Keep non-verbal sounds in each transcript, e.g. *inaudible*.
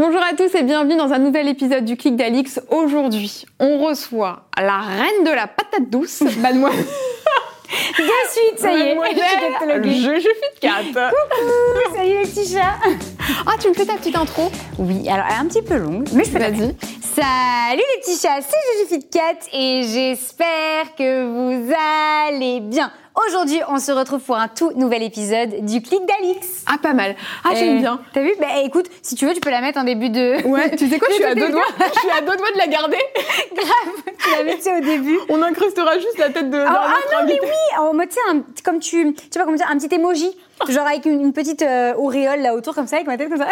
Bonjour à tous et bienvenue dans un nouvel épisode du Clic d'Alix. Aujourd'hui, on reçoit la reine de la patate douce, *laughs* mademoiselle. De suite, ça y est, je, je fit 4. Coucou, salut les petits chats. Ah, tu me fais ta petite intro? Oui, alors elle est un petit peu longue, mais je peux Vas-y. Salut les petits chats, c'est Juju Fit Cat et j'espère que vous allez bien. Aujourd'hui, on se retrouve pour un tout nouvel épisode du Clic d'Alix. Ah, pas mal. Ah, j'aime Euh, bien. T'as vu? Bah écoute, si tu veux, tu peux la mettre en début de. *laughs* Ouais, tu sais quoi, *laughs* je suis à deux doigts. Je suis à deux doigts de la garder. *laughs* Grave, tu la mets tu sais, au début. On incrustera juste la tête de. Ah, d'un ah non mais oui, en mode tu sais un- comme tu, tu sais pas comment dire, un petit emoji, genre avec une, une petite euh, auréole là autour comme ça avec ma tête comme ça.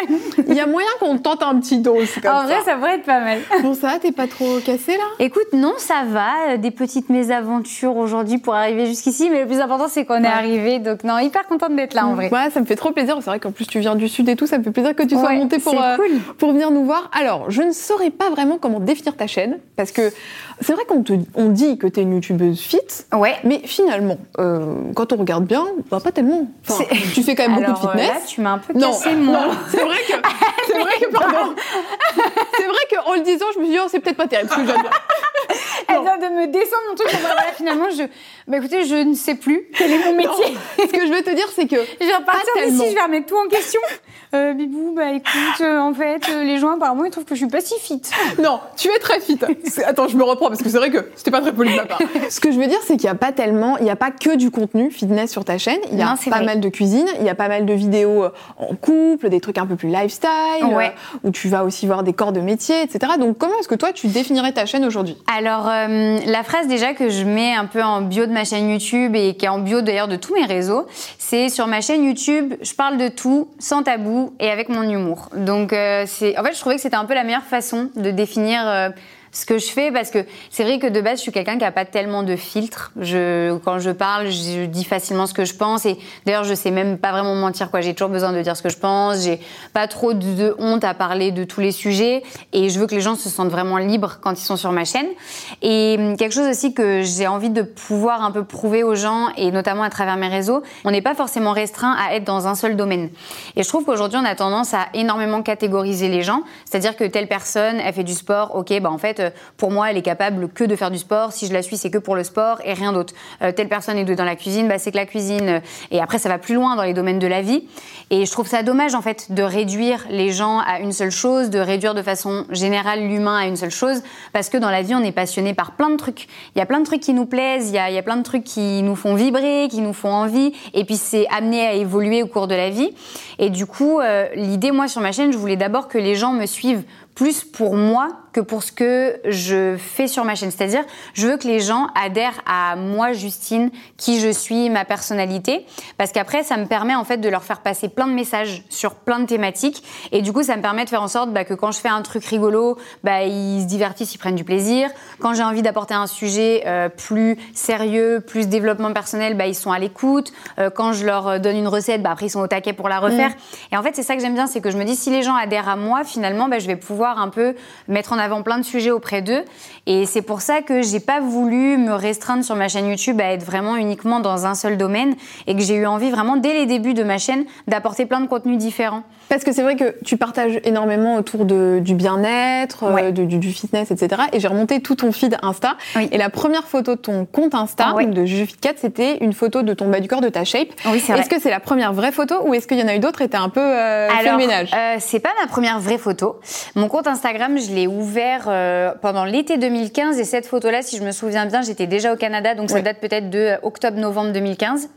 Il y a moyen qu'on tente un petit dos comme en ça. vrai, ça pourrait être pas mal. Bon, ça va, t'es pas trop cassé là? Écoute, non, ça va, euh, des petites mésaventures aujourd'hui pour arriver jusqu'ici, mais le plus important c'est qu'on est arrivé, donc non, hyper contente d'être là en vrai. Ouais, ça me fait trop plaisir. C'est vrai qu'en plus tu viens du sud et tout, ça me fait plaisir que tu sois Ouais, montée pour, euh, cool. pour venir nous voir. Alors, je ne saurais pas vraiment comment définir ta chaîne, parce que c'est vrai qu'on te, on dit que t'es une youtubeuse fit, Ouais. mais finalement, euh, quand on regarde bien, bah, pas tellement. Enfin, *laughs* tu fais quand même Alors beaucoup de euh, fitness. là, tu m'as un peu non, cassé mon. non, *laughs* c'est vrai que, c'est vrai que, *laughs* pardon. c'est vrai qu'en le disant, je me suis dit, oh, c'est peut-être pas terrible ce que. Elle vient de me descendre mon truc. Bah, voilà, finalement, je. Bah écoutez, je ne sais plus quel est mon métier. Ce que je veux te dire, c'est que Je vais repartir Pas d'ici, je vais remettre tout en question. Euh, Bibou, bah écoute, euh, en fait, euh, les gens apparemment ils trouvent que je suis pas si fit. Non, tu es très fit. Attends, je me reprends parce que c'est vrai que c'était pas très poli de ma part. *laughs* Ce que je veux dire, c'est qu'il n'y a pas tellement, il n'y a pas que du contenu fitness sur ta chaîne. Il y a Non, pas vrai. mal de cuisine, il y a pas mal de vidéos euh, en couple, des trucs un peu plus lifestyle, Ouais. où tu vas aussi voir des corps de métier, etc. Donc, comment est-ce que toi, tu définirais ta chaîne aujourd'hui? Alors, euh, la phrase déjà que je mets un peu en bio de ma chaîne YouTube et qui est en bio d'ailleurs de tous mes réseaux, c'est sur ma chaîne YouTube, je parle de tout, sans tabou et avec mon humour. Donc, euh, c'est, en fait, je trouvais que c'était un peu la meilleure façon de définir. Ce que je fais parce que c'est vrai que de base je suis quelqu'un qui a pas tellement de filtres. Je quand je parle, je dis facilement ce que je pense et d'ailleurs je sais même pas vraiment mentir quoi. J'ai toujours besoin de dire ce que je pense. J'ai pas trop de, de honte à parler de tous les sujets et je veux que les gens se sentent vraiment libres quand ils sont sur ma chaîne. Et hum, quelque chose aussi que j'ai envie de pouvoir un peu prouver aux gens et notamment à travers mes réseaux, on n'est pas forcément restreint à être dans un seul domaine. Et je trouve qu'aujourd'hui on a tendance à énormément catégoriser les gens, c'est-à-dire que telle personne elle fait du sport, ok bah en fait euh, pour moi elle est capable que de faire du sport, si je la suis c'est que pour le sport et rien d'autre. Euh, telle personne est dans la cuisine, bah c'est que la cuisine et après ça va plus loin dans les domaines de la vie. Et je trouve ça dommage en fait de réduire les gens à une seule chose, de réduire de façon générale l'humain à une seule chose, parce que dans la vie on est passionné par plein de trucs. Il y a plein de trucs qui nous plaisent, il y a, plein de trucs qui nous font vibrer, qui nous font envie, et puis c'est amené à évoluer au cours de la vie. Et du coup, euh, l'idée moi sur ma chaîne, je voulais d'abord que les gens me suivent plus pour moi que pour ce que je fais sur ma chaîne. C'est-à-dire, je veux que les gens adhèrent à moi, Justine, qui je suis, ma personnalité, parce qu'après, ça me permet en fait de leur faire passer plein de messages sur plein de thématiques, et du coup, ça me permet de faire en sorte bah, que quand je fais un truc rigolo, bah, ils se divertissent, ils prennent du plaisir. Quand j'ai envie d'apporter un sujet euh, plus sérieux, plus développement personnel, bah, ils sont à l'écoute. Euh, quand je leur donne une recette, bah, après, ils sont au taquet pour la refaire. Et en fait, c'est ça que j'aime bien, c'est que je me dis, si les gens adhèrent à moi, finalement, bah, je vais pouvoir un peu mettre en avant plein de sujets auprès d'eux. Et c'est pour ça que j'ai pas voulu me restreindre sur ma chaîne YouTube à être vraiment uniquement dans un seul domaine et que j'ai eu envie vraiment dès les débuts de ma chaîne d'apporter plein de contenus différents. Parce que c'est vrai que tu partages énormément autour de, du bien-être, euh, Ouais. de- du, du fitness, etc. Et j'ai remonté tout ton feed Insta. Oui. Et la première photo de ton compte Insta, Ah donc de JujuFit4, c'était une photo de ton bas du corps, de ta shape. Oui, c'est vrai. Est-ce que c'est la première vraie photo ou est-ce qu'il y en a eu d'autres et t'as un peu euh, fait le ménage? euh, c'est pas ma première vraie photo. Mon compte Instagram, je l'ai ouvert euh, pendant l'été 2015 et cette photo-là, si je me souviens bien, j'étais déjà au Canada, donc ça date peut-être de octobre-novembre 2015.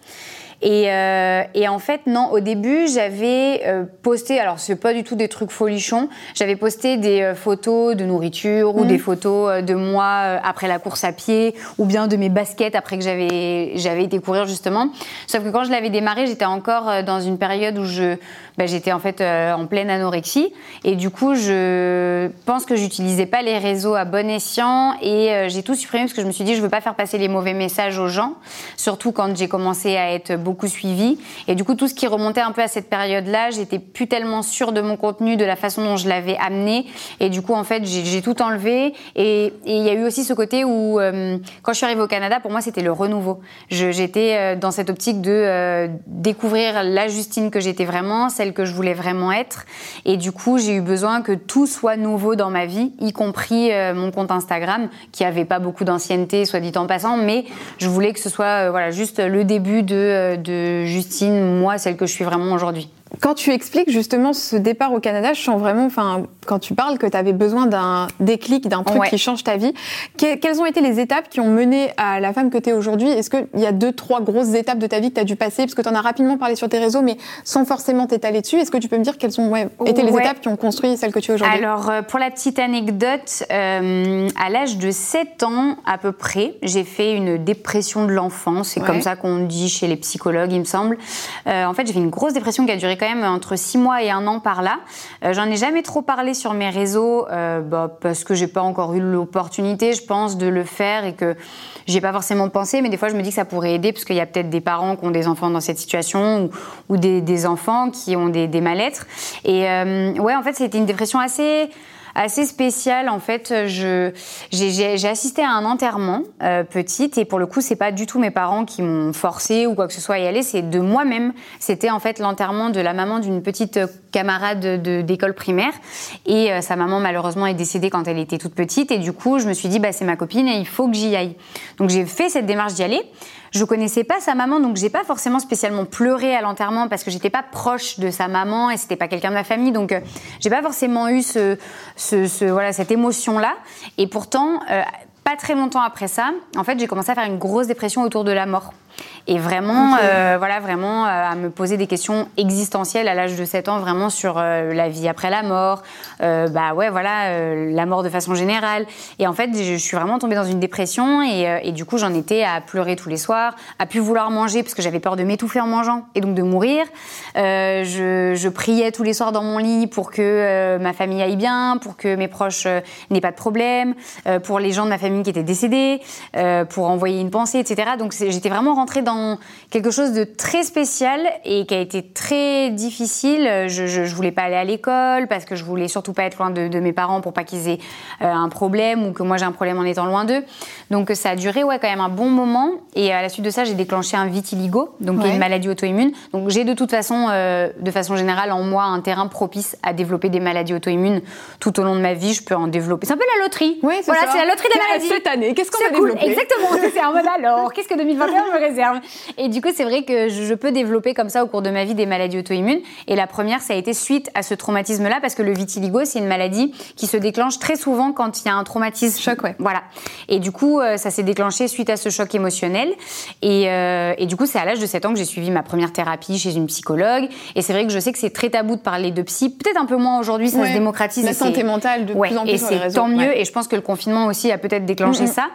Et, euh, et, en fait, non, au début, j'avais euh, posté, alors c'est pas du tout des trucs folichons, j'avais posté des euh, photos de nourriture ou des photos de moi après la course à pied ou bien de mes baskets après que j'avais j'avais été courir justement. Sauf que quand je l'avais démarré, j'étais encore dans une période où je bah, j'étais en fait en pleine anorexie et du coup, je pense que j'utilisais pas les réseaux à bon escient et j'ai tout supprimé parce que je me suis dit je veux pas faire passer les mauvais messages aux gens, surtout quand j'ai commencé à être beaucoup suivi. Et du coup, tout ce qui remontait un peu à cette période-là, j'étais plus tellement sûre de mon contenu, de la façon dont je l'avais amené. Et du coup, en fait, j'ai tout enlevé. Et il y a eu aussi ce côté où, euh, quand je suis arrivée au Canada, pour moi, c'était le renouveau. J'étais euh, dans cette optique de euh, découvrir la Justine que j'étais vraiment, celle que je voulais vraiment être. Et du coup, j'ai eu besoin que tout soit nouveau dans ma vie, y compris mon compte Instagram, qui avait pas beaucoup d'ancienneté, soit dit en passant, mais je voulais que ce soit voilà juste le début de de Justine, moi, celle que je suis vraiment aujourd'hui. Quand tu expliques justement ce départ au Canada, je sens vraiment, enfin, quand tu parles que tu avais besoin d'un déclic, d'un truc qui change ta vie. quelles ont été les étapes qui ont mené à la femme que tu es aujourd'hui? Est-ce qu'il y a deux, trois grosses étapes de ta vie que tu as dû passer? Parce que tu en as rapidement parlé sur tes réseaux, mais sans forcément t'étaler dessus. Est-ce que tu peux me dire quelles ont été les étapes qui ont construit celle que tu es aujourd'hui? Alors, euh, pour la petite anecdote, euh, à l'âge de 7 ans à peu près, j'ai fait une dépression de l'enfance. C'est comme ça qu'on dit chez les psychologues, il me semble. Euh, en fait, j'ai fait une grosse dépression qui a duré entre six mois et un an par là. Euh, j'en ai jamais trop parlé sur mes réseaux euh, bah, parce que j'ai pas encore eu l'opportunité, je pense, de le faire et que j'ai pas forcément pensé. Mais des fois, je me dis que ça pourrait aider parce qu'il y a peut-être des parents qui ont des enfants dans cette situation ou, des, enfants qui ont des, des mal-être. Et euh, ouais, en fait, c'était une dépression assez assez spécial. En fait, j'ai, assisté à un enterrement euh, petite et pour le coup, c'est pas du tout mes parents qui m'ont forcé ou quoi que ce soit à y aller. C'est de moi-même. C'était en fait l'enterrement de la maman d'une petite camarade d'école primaire et euh, sa maman malheureusement est décédée quand elle était toute petite et du coup, je me suis dit bah c'est ma copine et il faut que j'y aille. Donc j'ai fait cette démarche d'y aller. Je connaissais pas sa maman, donc j'ai pas forcément spécialement pleuré à l'enterrement parce que j'étais pas proche de sa maman et c'était pas quelqu'un de ma famille, donc euh, j'ai pas forcément eu ce, ce, voilà cette émotion là. Et pourtant, euh, pas très longtemps après ça, en fait, j'ai commencé à faire une grosse dépression autour de la mort. Et vraiment, euh, voilà, vraiment euh, à me poser des questions existentielles à l'âge de 7 ans, vraiment sur euh, la vie après la mort, bah ouais, voilà, la mort de façon générale. Et en fait, je, suis vraiment tombée dans une dépression et, et du coup, j'en étais à pleurer tous les soirs, à plus vouloir manger parce que j'avais peur de m'étouffer en mangeant et donc de mourir. Je, je, priais tous les soirs dans mon lit pour que ma famille aille bien, pour que mes proches n'aient pas de problème, pour les gens de ma famille qui étaient décédés, pour envoyer une pensée, etc. Donc j'étais vraiment rentrée dans quelque chose de très spécial et qui a été très difficile. Je, je, voulais pas aller à l'école parce que je voulais surtout pas être loin de, mes parents pour pas qu'ils aient euh, un problème ou que moi j'ai un problème en étant loin d'eux. Donc ça a duré ouais quand même un bon moment et à la suite de ça j'ai déclenché un vitiligo, donc une maladie auto-immune. Donc j'ai de toute façon, euh, de façon générale en moi un terrain propice à développer des maladies auto-immunes tout au long de ma vie. Je peux en développer. C'est un peu la loterie. Oui, c'est voilà, c'est la loterie des maladies. Cette année, qu'est-ce qu'on va cool. développer? Exactement. c'est un mode alors. Qu'est-ce que 2021 me réserve et du coup, c'est vrai que je peux développer comme ça au cours de ma vie des maladies auto-immunes. Et la première, ça a été suite à ce traumatisme-là, parce que le vitiligo, c'est une maladie qui se déclenche très souvent quand il y a un traumatisme. Choc, ouais. Voilà. Et du coup, euh, ça s'est déclenché suite à ce choc émotionnel. Et, euh, et du coup, c'est à l'âge de 7 ans que j'ai suivi ma première thérapie chez une psychologue. Et c'est vrai que je sais que c'est très tabou de parler de psy. Peut-être un peu moins aujourd'hui, ça se démocratise. La santé mentale de plus en plus et réseaux. tant mieux. Et je pense que le confinement aussi a peut-être déclenché ça.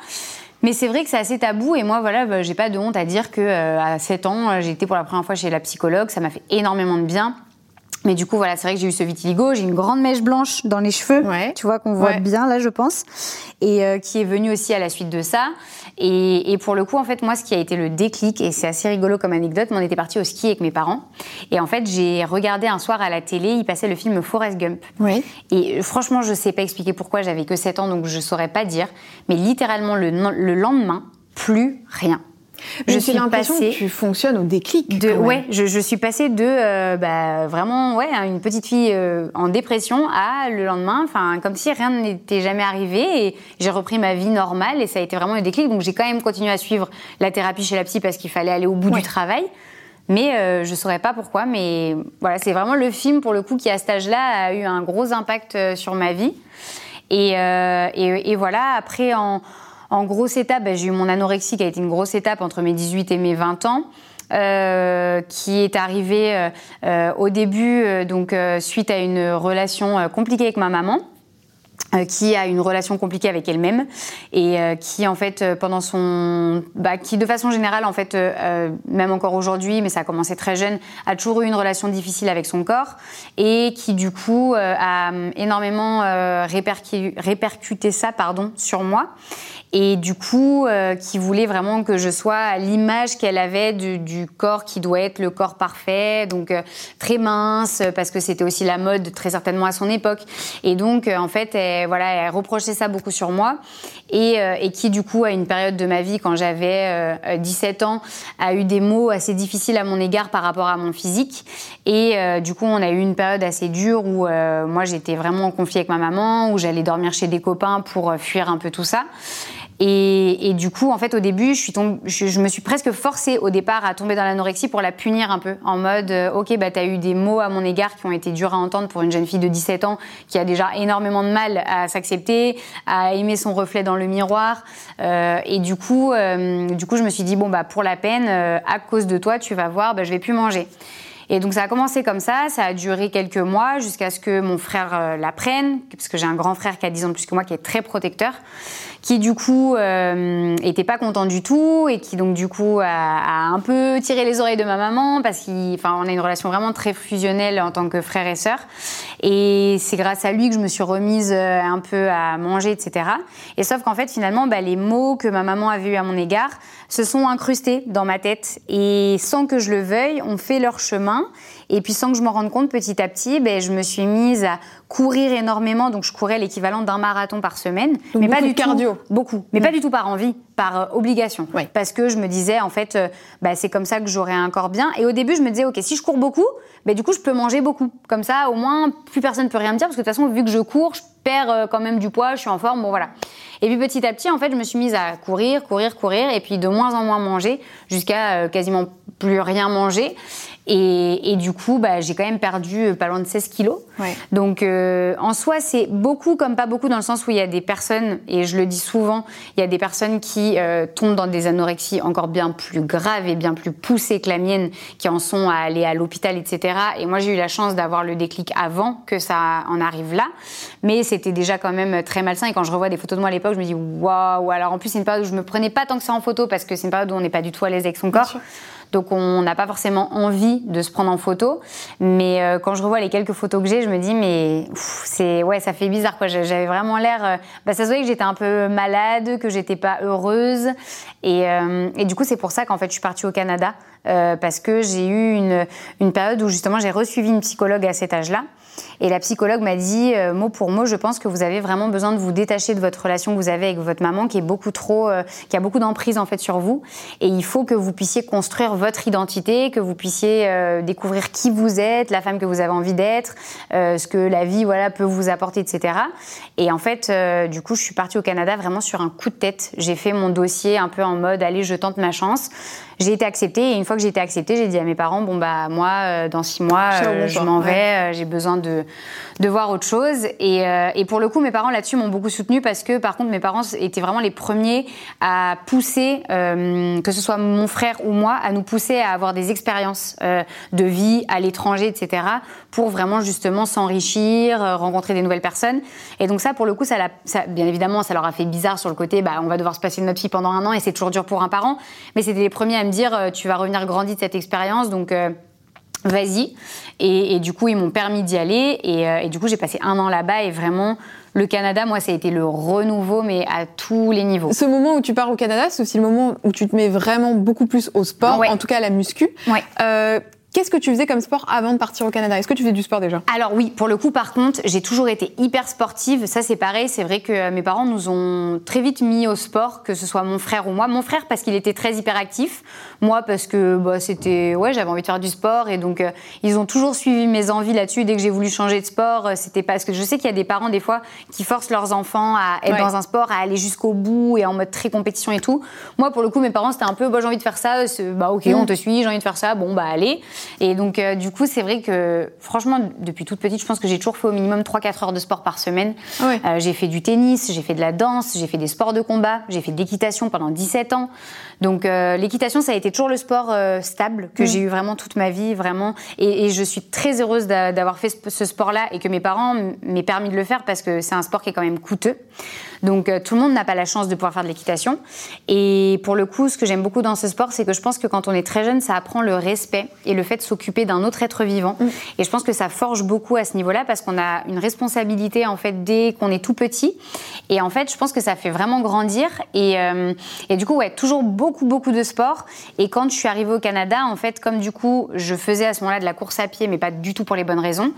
Mais c'est vrai que c'est assez tabou et moi voilà, bah, j'ai pas de honte à dire que euh, à 7 ans, euh, j'ai été pour la première fois chez la psychologue, ça m'a fait énormément de bien. Mais du coup, voilà, c'est vrai que j'ai eu ce vitiligo, j'ai une grande mèche blanche dans les cheveux, tu vois, qu'on voit bien là, je pense, et euh, qui est venue aussi à la suite de ça. Et, et, pour le coup, en fait, moi, ce qui a été le déclic, et c'est assez rigolo comme anecdote, on était parti au ski avec mes parents. Et en fait, j'ai regardé un soir à la télé, il passait le film Forrest Gump. Et euh, franchement, je sais pas expliquer pourquoi, j'avais que 7 ans, donc je saurais pas dire. Mais littéralement, le, le lendemain, plus rien. Je suis passée. Que tu fonctionnes au déclic. De, ouais, je, je, suis passée de euh, bah, vraiment ouais une petite fille euh, en dépression à le lendemain, enfin comme si rien n'était jamais arrivé et j'ai repris ma vie normale et ça a été vraiment le déclic. Donc j'ai quand même continué à suivre la thérapie chez la psy parce qu'il fallait aller au bout du travail. Mais euh, je saurais pas pourquoi, mais voilà, c'est vraiment le film pour le coup qui à cet âge-là a eu un gros impact sur ma vie. Et, et, et voilà, après en en grosse étape, bah, j'ai eu mon anorexie qui a été une grosse étape entre mes 18 et mes 20 ans. qui est arrivé au début, donc suite à une relation compliquée avec ma maman. Euh, qui a une relation compliquée avec elle-même et euh, qui en fait euh, pendant son bah, qui de façon générale en fait même encore aujourd'hui mais ça a commencé très jeune a toujours eu une relation difficile avec son corps et qui du coup a énormément répercuté ça pardon sur moi et du coup euh, qui voulait vraiment que je sois à l'image qu'elle avait du, du, corps qui doit être le corps parfait, donc euh, très mince parce que c'était aussi la mode très certainement à son époque. Et donc euh, en fait, elle, voilà, elle reprochait ça beaucoup sur moi et, et, qui du coup à une période de ma vie quand j'avais 17 ans a eu des mots assez difficiles à mon égard par rapport à mon physique et du coup on a eu une période assez dure où moi j'étais vraiment en conflit avec ma maman, où j'allais dormir chez des copains pour fuir un peu tout ça. Et, et, du coup, en fait, au début, je, suis je, je, me suis presque forcée au départ à tomber dans l'anorexie pour la punir un peu, en mode, euh, ok, bah t'as eu des mots à mon égard qui ont été durs à entendre pour une jeune fille de 17 ans qui a déjà énormément de mal à s'accepter, à aimer son reflet dans le miroir. Euh, et du coup, euh, du coup, je me suis dit bon bah pour la peine, euh, à cause de toi, tu vas voir, bah, je vais plus manger. Et donc ça a commencé comme ça, ça a duré quelques mois jusqu'à ce que mon frère euh, l'apprenne, parce que j'ai un grand frère qui a 10 ans de plus que moi, qui est très protecteur qui du coup euh, était pas content du tout et qui donc du coup a, un peu tiré les oreilles de ma maman parce qu'on a une relation vraiment très fusionnelle en tant que frère et sœur. Et c'est grâce à lui que je me suis remise euh, un peu à manger etc et sauf qu'en fait finalement bah, les mots que ma maman avait eu à mon égard se sont incrustés dans ma tête. Et sans que je le veuille ont fait leur chemin et puis sans que je m'en rende compte, petit à petit, ben, je me suis mise à courir énormément. Donc je courais l'équivalent d'un marathon par semaine. mais pas du cardio. beaucoup. Mais pas du tout par envie, par euh, obligation. Parce que je me disais, en fait, bah, c'est comme ça que j'aurais un corps bien. Et au début, je me disais, OK, si je cours beaucoup, ben, du coup, je peux manger beaucoup. Comme ça, au moins, plus personne ne peut rien me dire. Parce que de toute façon, vu que je cours, je perds euh, quand même du poids, je suis en forme. Bon, voilà. Et puis petit à petit, en fait, je me suis mise à courir, courir, courir. Et puis de moins en moins manger jusqu'à quasiment plus rien manger. Et, et, du coup, bah, j'ai quand même perdu euh, pas loin de 16 kilos. Ouais. Donc, euh, en soi, c'est beaucoup comme pas beaucoup dans le sens où il y a des personnes, et je le dis souvent, il y a des personnes qui euh, tombent dans des anorexies encore bien plus graves et bien plus poussées que la mienne, qui en sont à aller à l'hôpital, etc. Et moi, j'ai eu la chance d'avoir le déclic avant que ça en arrive là. Mais c'était déjà quand même très malsain. Et quand je revois des photos de moi à l'époque, je me dis waouh. Alors en plus, c'est une période où je me prenais pas tant que ça en photo parce que c'est une période où on n'est pas du tout à l'aise avec son corps. Donc on n'a pas forcément envie de se prendre en photo. Mais euh, quand je revois les quelques photos que j'ai, je me dis mais c'est ouais, ça fait bizarre quoi. J'avais vraiment l'air. Euh, bah, ça se voyait que j'étais un peu malade, que j'étais pas heureuse. Et, euh, et du coup c'est pour ça qu'en fait je suis partie au Canada parce que j'ai eu une, une période où justement j'ai resuivi une psychologue à cet âge-là. Et la psychologue m'a dit, euh, mot pour mot, je pense que vous avez vraiment besoin de vous détacher de votre relation que vous avez avec votre maman, qui est beaucoup trop, euh, qui a beaucoup d'emprise en fait sur vous. Et il faut que vous puissiez construire votre identité, que vous puissiez euh, découvrir qui vous êtes, la femme que vous avez envie d'être, ce que la vie voilà peut vous apporter, etc. Et en fait, du coup, je suis partie au Canada vraiment sur un coup de tête. J'ai fait mon dossier un peu en mode, allez, je tente ma chance. J'ai été acceptée et une fois que j'ai été acceptée, j'ai dit à mes parents bon bah moi dans six mois je m'en vais, j'ai besoin de de, voir autre chose. Et, euh, et pour le coup, mes parents là-dessus m'ont beaucoup soutenu parce que, par contre, mes parents étaient vraiment les premiers à pousser, euh, que ce soit mon frère ou moi, à nous pousser à avoir des expériences euh, de vie à l'étranger, etc., pour vraiment justement s'enrichir, rencontrer des nouvelles personnes. Et donc ça, pour le coup, ça, ça, bien évidemment, ça leur a fait bizarre sur le côté, bah, on va devoir se passer de notre fille pendant un an et c'est toujours dur pour un parent. Mais c'était les premiers à me dire, tu vas revenir grandi de cette expérience, donc vas-y. Et, du coup, ils m'ont permis d'y aller. Euh, et, du coup, j'ai passé un an là-bas et vraiment, le Canada, moi, ça a été le renouveau, mais à tous les niveaux. Ce moment où tu pars au Canada, c'est aussi le moment où tu te mets vraiment beaucoup plus au sport, en tout cas à la muscu. Ouais. Euh, Qu'est-ce que tu faisais comme sport avant de partir au Canada? Est-ce que tu faisais du sport déjà? Alors oui, pour le coup, par contre, j'ai toujours été hyper sportive. Ça, c'est pareil. C'est vrai que mes parents nous ont très vite mis au sport, que ce soit mon frère ou moi. Mon frère parce qu'il était très hyperactif. Moi parce que bah, c'était ouais, j'avais envie de faire du sport et donc euh, ils ont toujours suivi mes envies là-dessus. Dès que j'ai voulu changer de sport, euh, c'était parce que je sais qu'il y a des parents des fois qui forcent leurs enfants à être dans un sport, à aller jusqu'au bout et en mode très compétition et tout. Moi, pour le coup, mes parents c'était un peu bah, j'ai envie de faire ça. Bah ok, mm. on te suit. J'ai envie de faire ça. Bon bah allez. Et donc, euh, du coup, c'est vrai que, franchement, depuis toute petite, je pense que j'ai toujours fait au minimum 3-4 heures de sport par semaine. Ah j'ai fait du tennis, j'ai fait de la danse, j'ai fait des sports de combat, j'ai fait de l'équitation pendant 17 ans. Donc, l'équitation, ça a été toujours le sport stable que mm. j'ai eu vraiment toute ma vie, vraiment. Et, je suis très heureuse d'avoir fait ce, ce sport-là et que mes parents m'aient permis de le faire parce que c'est un sport qui est quand même coûteux. Donc euh, tout le monde n'a pas la chance de pouvoir faire de l'équitation. Et pour le coup, ce que j'aime beaucoup dans ce sport, c'est que je pense que quand on est très jeune, ça apprend le respect et le fait de s'occuper d'un autre être vivant. Mm. Et je pense que ça forge beaucoup à ce niveau-là parce qu'on a une responsabilité en fait dès qu'on est tout petit. Et en fait, je pense que ça fait vraiment grandir. Et, euh, et du coup, ouais, toujours beaucoup beaucoup de sport. Et quand je suis arrivée au Canada, en fait, comme du coup, je faisais à ce moment-là de la course à pied, mais pas du tout pour les bonnes raisons.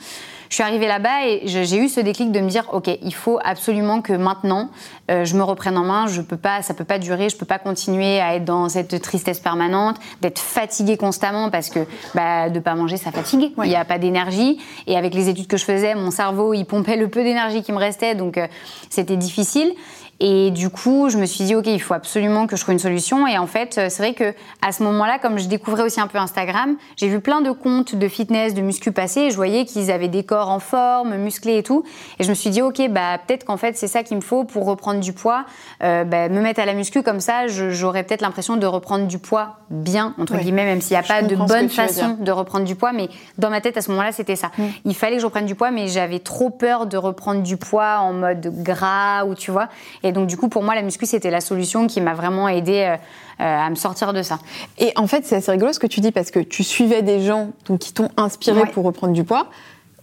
Je suis arrivée là-bas et j'ai eu ce déclic de me dire, ok, il faut absolument que maintenant euh, je me reprenne en main. Je peux pas, ça peut pas durer. Je peux pas continuer à être dans cette tristesse permanente, d'être fatiguée constamment parce que bah, de pas manger, ça fatigue. Il n'y a pas d'énergie. Et avec les études que je faisais, mon cerveau, il pompait le peu d'énergie qui me restait, donc euh, c'était difficile. Et du coup, je me suis dit, OK, il faut absolument que je trouve une solution. Et en fait, euh, c'est vrai que à ce moment-là, comme je découvrais aussi un peu Instagram, j'ai vu plein de comptes de fitness, de muscu passer et je voyais qu'ils avaient des corps en forme, musclés et tout. Et je me suis dit, OK, bah, peut-être qu'en fait, c'est ça qu'il me faut pour reprendre du poids, euh, bah, me mettre à la muscu. Comme ça, j'aurais peut-être l'impression de reprendre du poids bien, entre guillemets, même s'il n'y a pas de bonne façon de reprendre du poids. Mais dans ma tête, à ce moment-là, c'était ça. Mm. Il fallait que je reprenne du poids, mais j'avais trop peur de reprendre du poids en mode gras ou tu vois. Et donc, du coup, pour moi, la muscu, c'était la solution qui m'a vraiment aidé euh, euh, à me sortir de ça. Et en fait, c'est assez rigolo ce que tu dis parce que tu suivais des gens donc, qui t'ont inspiré pour reprendre du poids.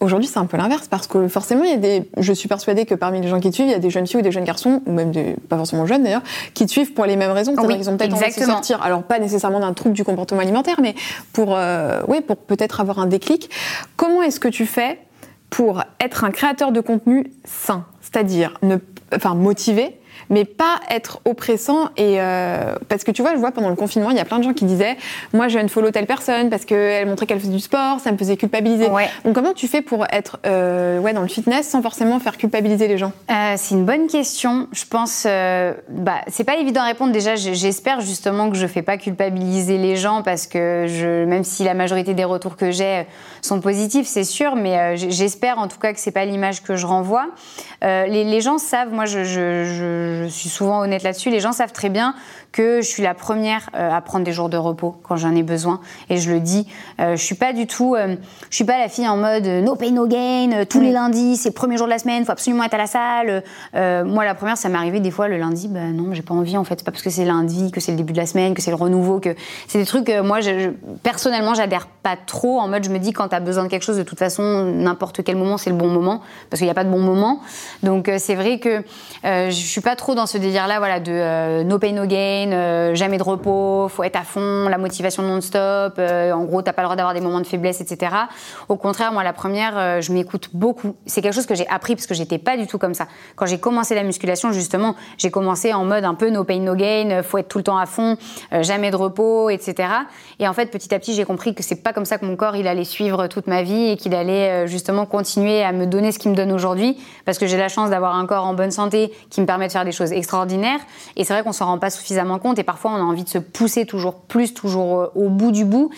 Aujourd'hui, c'est un peu l'inverse parce que forcément, il y a des. Je suis persuadée que parmi les gens qui te suivent, il y a des jeunes filles ou des jeunes garçons, ou même des pas forcément jeunes d'ailleurs, qui te suivent pour les mêmes raisons. Oui, ils ont peut-être envie de sortir. Alors pas nécessairement d'un trouble du comportement alimentaire, mais pour, euh, pour peut-être avoir un déclic. Comment est-ce que tu fais pour être un créateur de contenu sain, c'est-à-dire ne, enfin motivé, mais pas être oppressant. Et euh, parce que tu vois, je vois pendant le confinement, il y a plein de gens qui disaient, moi, je viens de follow telle personne parce qu'elle montrait qu'elle faisait du sport, ça me faisait culpabiliser. Donc comment tu fais pour être euh, ouais dans le fitness sans forcément faire culpabiliser les gens? Euh, C'est une bonne question. Je pense, bah c'est pas évident à répondre. Déjà, j'espère justement que je fais pas culpabiliser les gens parce que je, même si la majorité des retours que j'ai sont positifs, c'est sûr, mais j'espère en tout cas que c'est pas l'image que je renvoie. Les, les, gens savent, moi, je, je je suis souvent honnête là-dessus. Les gens savent très bien que je suis la première euh, à prendre des jours de repos quand j'en ai besoin. Et je le dis, euh, je suis pas du tout, euh, je suis pas la fille en mode no pain no gain. tous les lundis, c'est le premier jour de la semaine, faut absolument être à la salle. moi, la première, ça m'est arrivé des fois le lundi, ben non, j'ai pas envie en fait. C'est pas parce que c'est lundi que c'est le début de la semaine, que c'est le renouveau, que c'est des trucs. moi, je, personnellement, j'adhère pas trop. En mode, je me dis quand tu as besoin de quelque chose, de toute façon, n'importe quel moment, c'est le bon moment, parce qu'il n'y a pas de bon moment. Donc c'est vrai que je suis pas trop dans ce délire-là, voilà, de no pain no gain euh, jamais de repos, faut être à fond, la motivation non-stop, euh, en gros, t'as pas le droit d'avoir des moments de faiblesse, etc. Au contraire, moi, la première, euh, je m'écoute beaucoup. C'est quelque chose que j'ai appris parce que j'étais pas du tout comme ça. Quand j'ai commencé la musculation, justement, j'ai commencé en mode un peu no pain, no gain, faut être tout le temps à fond, jamais de repos, etc. Et en fait, petit à petit, j'ai compris que c'est pas comme ça que mon corps, il allait suivre toute ma vie et qu'il allait justement continuer à me donner ce qu'il me donne aujourd'hui parce que j'ai la chance d'avoir un corps en bonne santé qui me permet de faire des choses extraordinaires. Et c'est vrai qu'on s'en rend pas suffisamment compte et parfois on a envie de se pousser toujours plus, toujours euh, au bout du bout.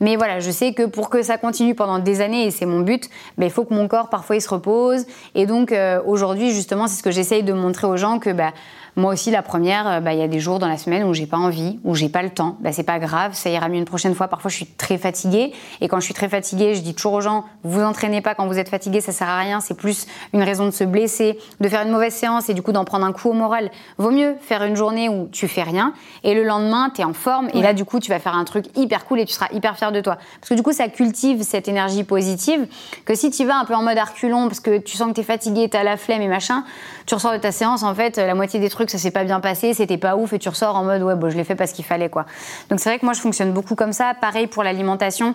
Mais voilà, je sais que pour que ça continue pendant des années, et c'est mon but, ben, il faut que mon corps parfois il se repose. Et donc euh, aujourd'hui justement, c'est ce que j'essaye de montrer aux gens que bah, moi aussi, la première, euh, bah, il y a des jours dans la semaine où j'ai pas envie, où j'ai pas le temps. Bah, c'est pas grave, ça ira mieux une prochaine fois. Parfois, je suis très fatiguée. Et quand je suis très fatiguée, je dis toujours aux gens, vous entraînez pas quand vous êtes fatigué, ça sert à rien. C'est plus une raison de se blesser, de faire une mauvaise séance et du coup d'en prendre un coup au moral. Vaut mieux faire une journée où tu fais rien et le lendemain, tu es en forme. Et là, du coup, tu vas faire un truc hyper cool et tu seras hyper fier de toi. Parce que du coup, ça cultive cette énergie positive que si tu vas un peu en mode arculon parce que tu sens que tu es fatigué, tu as la flemme et machin, tu ressors de ta séance, en fait, la moitié des trucs que ça s'est pas bien passé, c'était pas ouf, et tu ressors en mode ouais, bon, je l'ai fait parce qu'il fallait quoi. Donc c'est vrai que moi je fonctionne beaucoup comme ça. Pareil pour l'alimentation.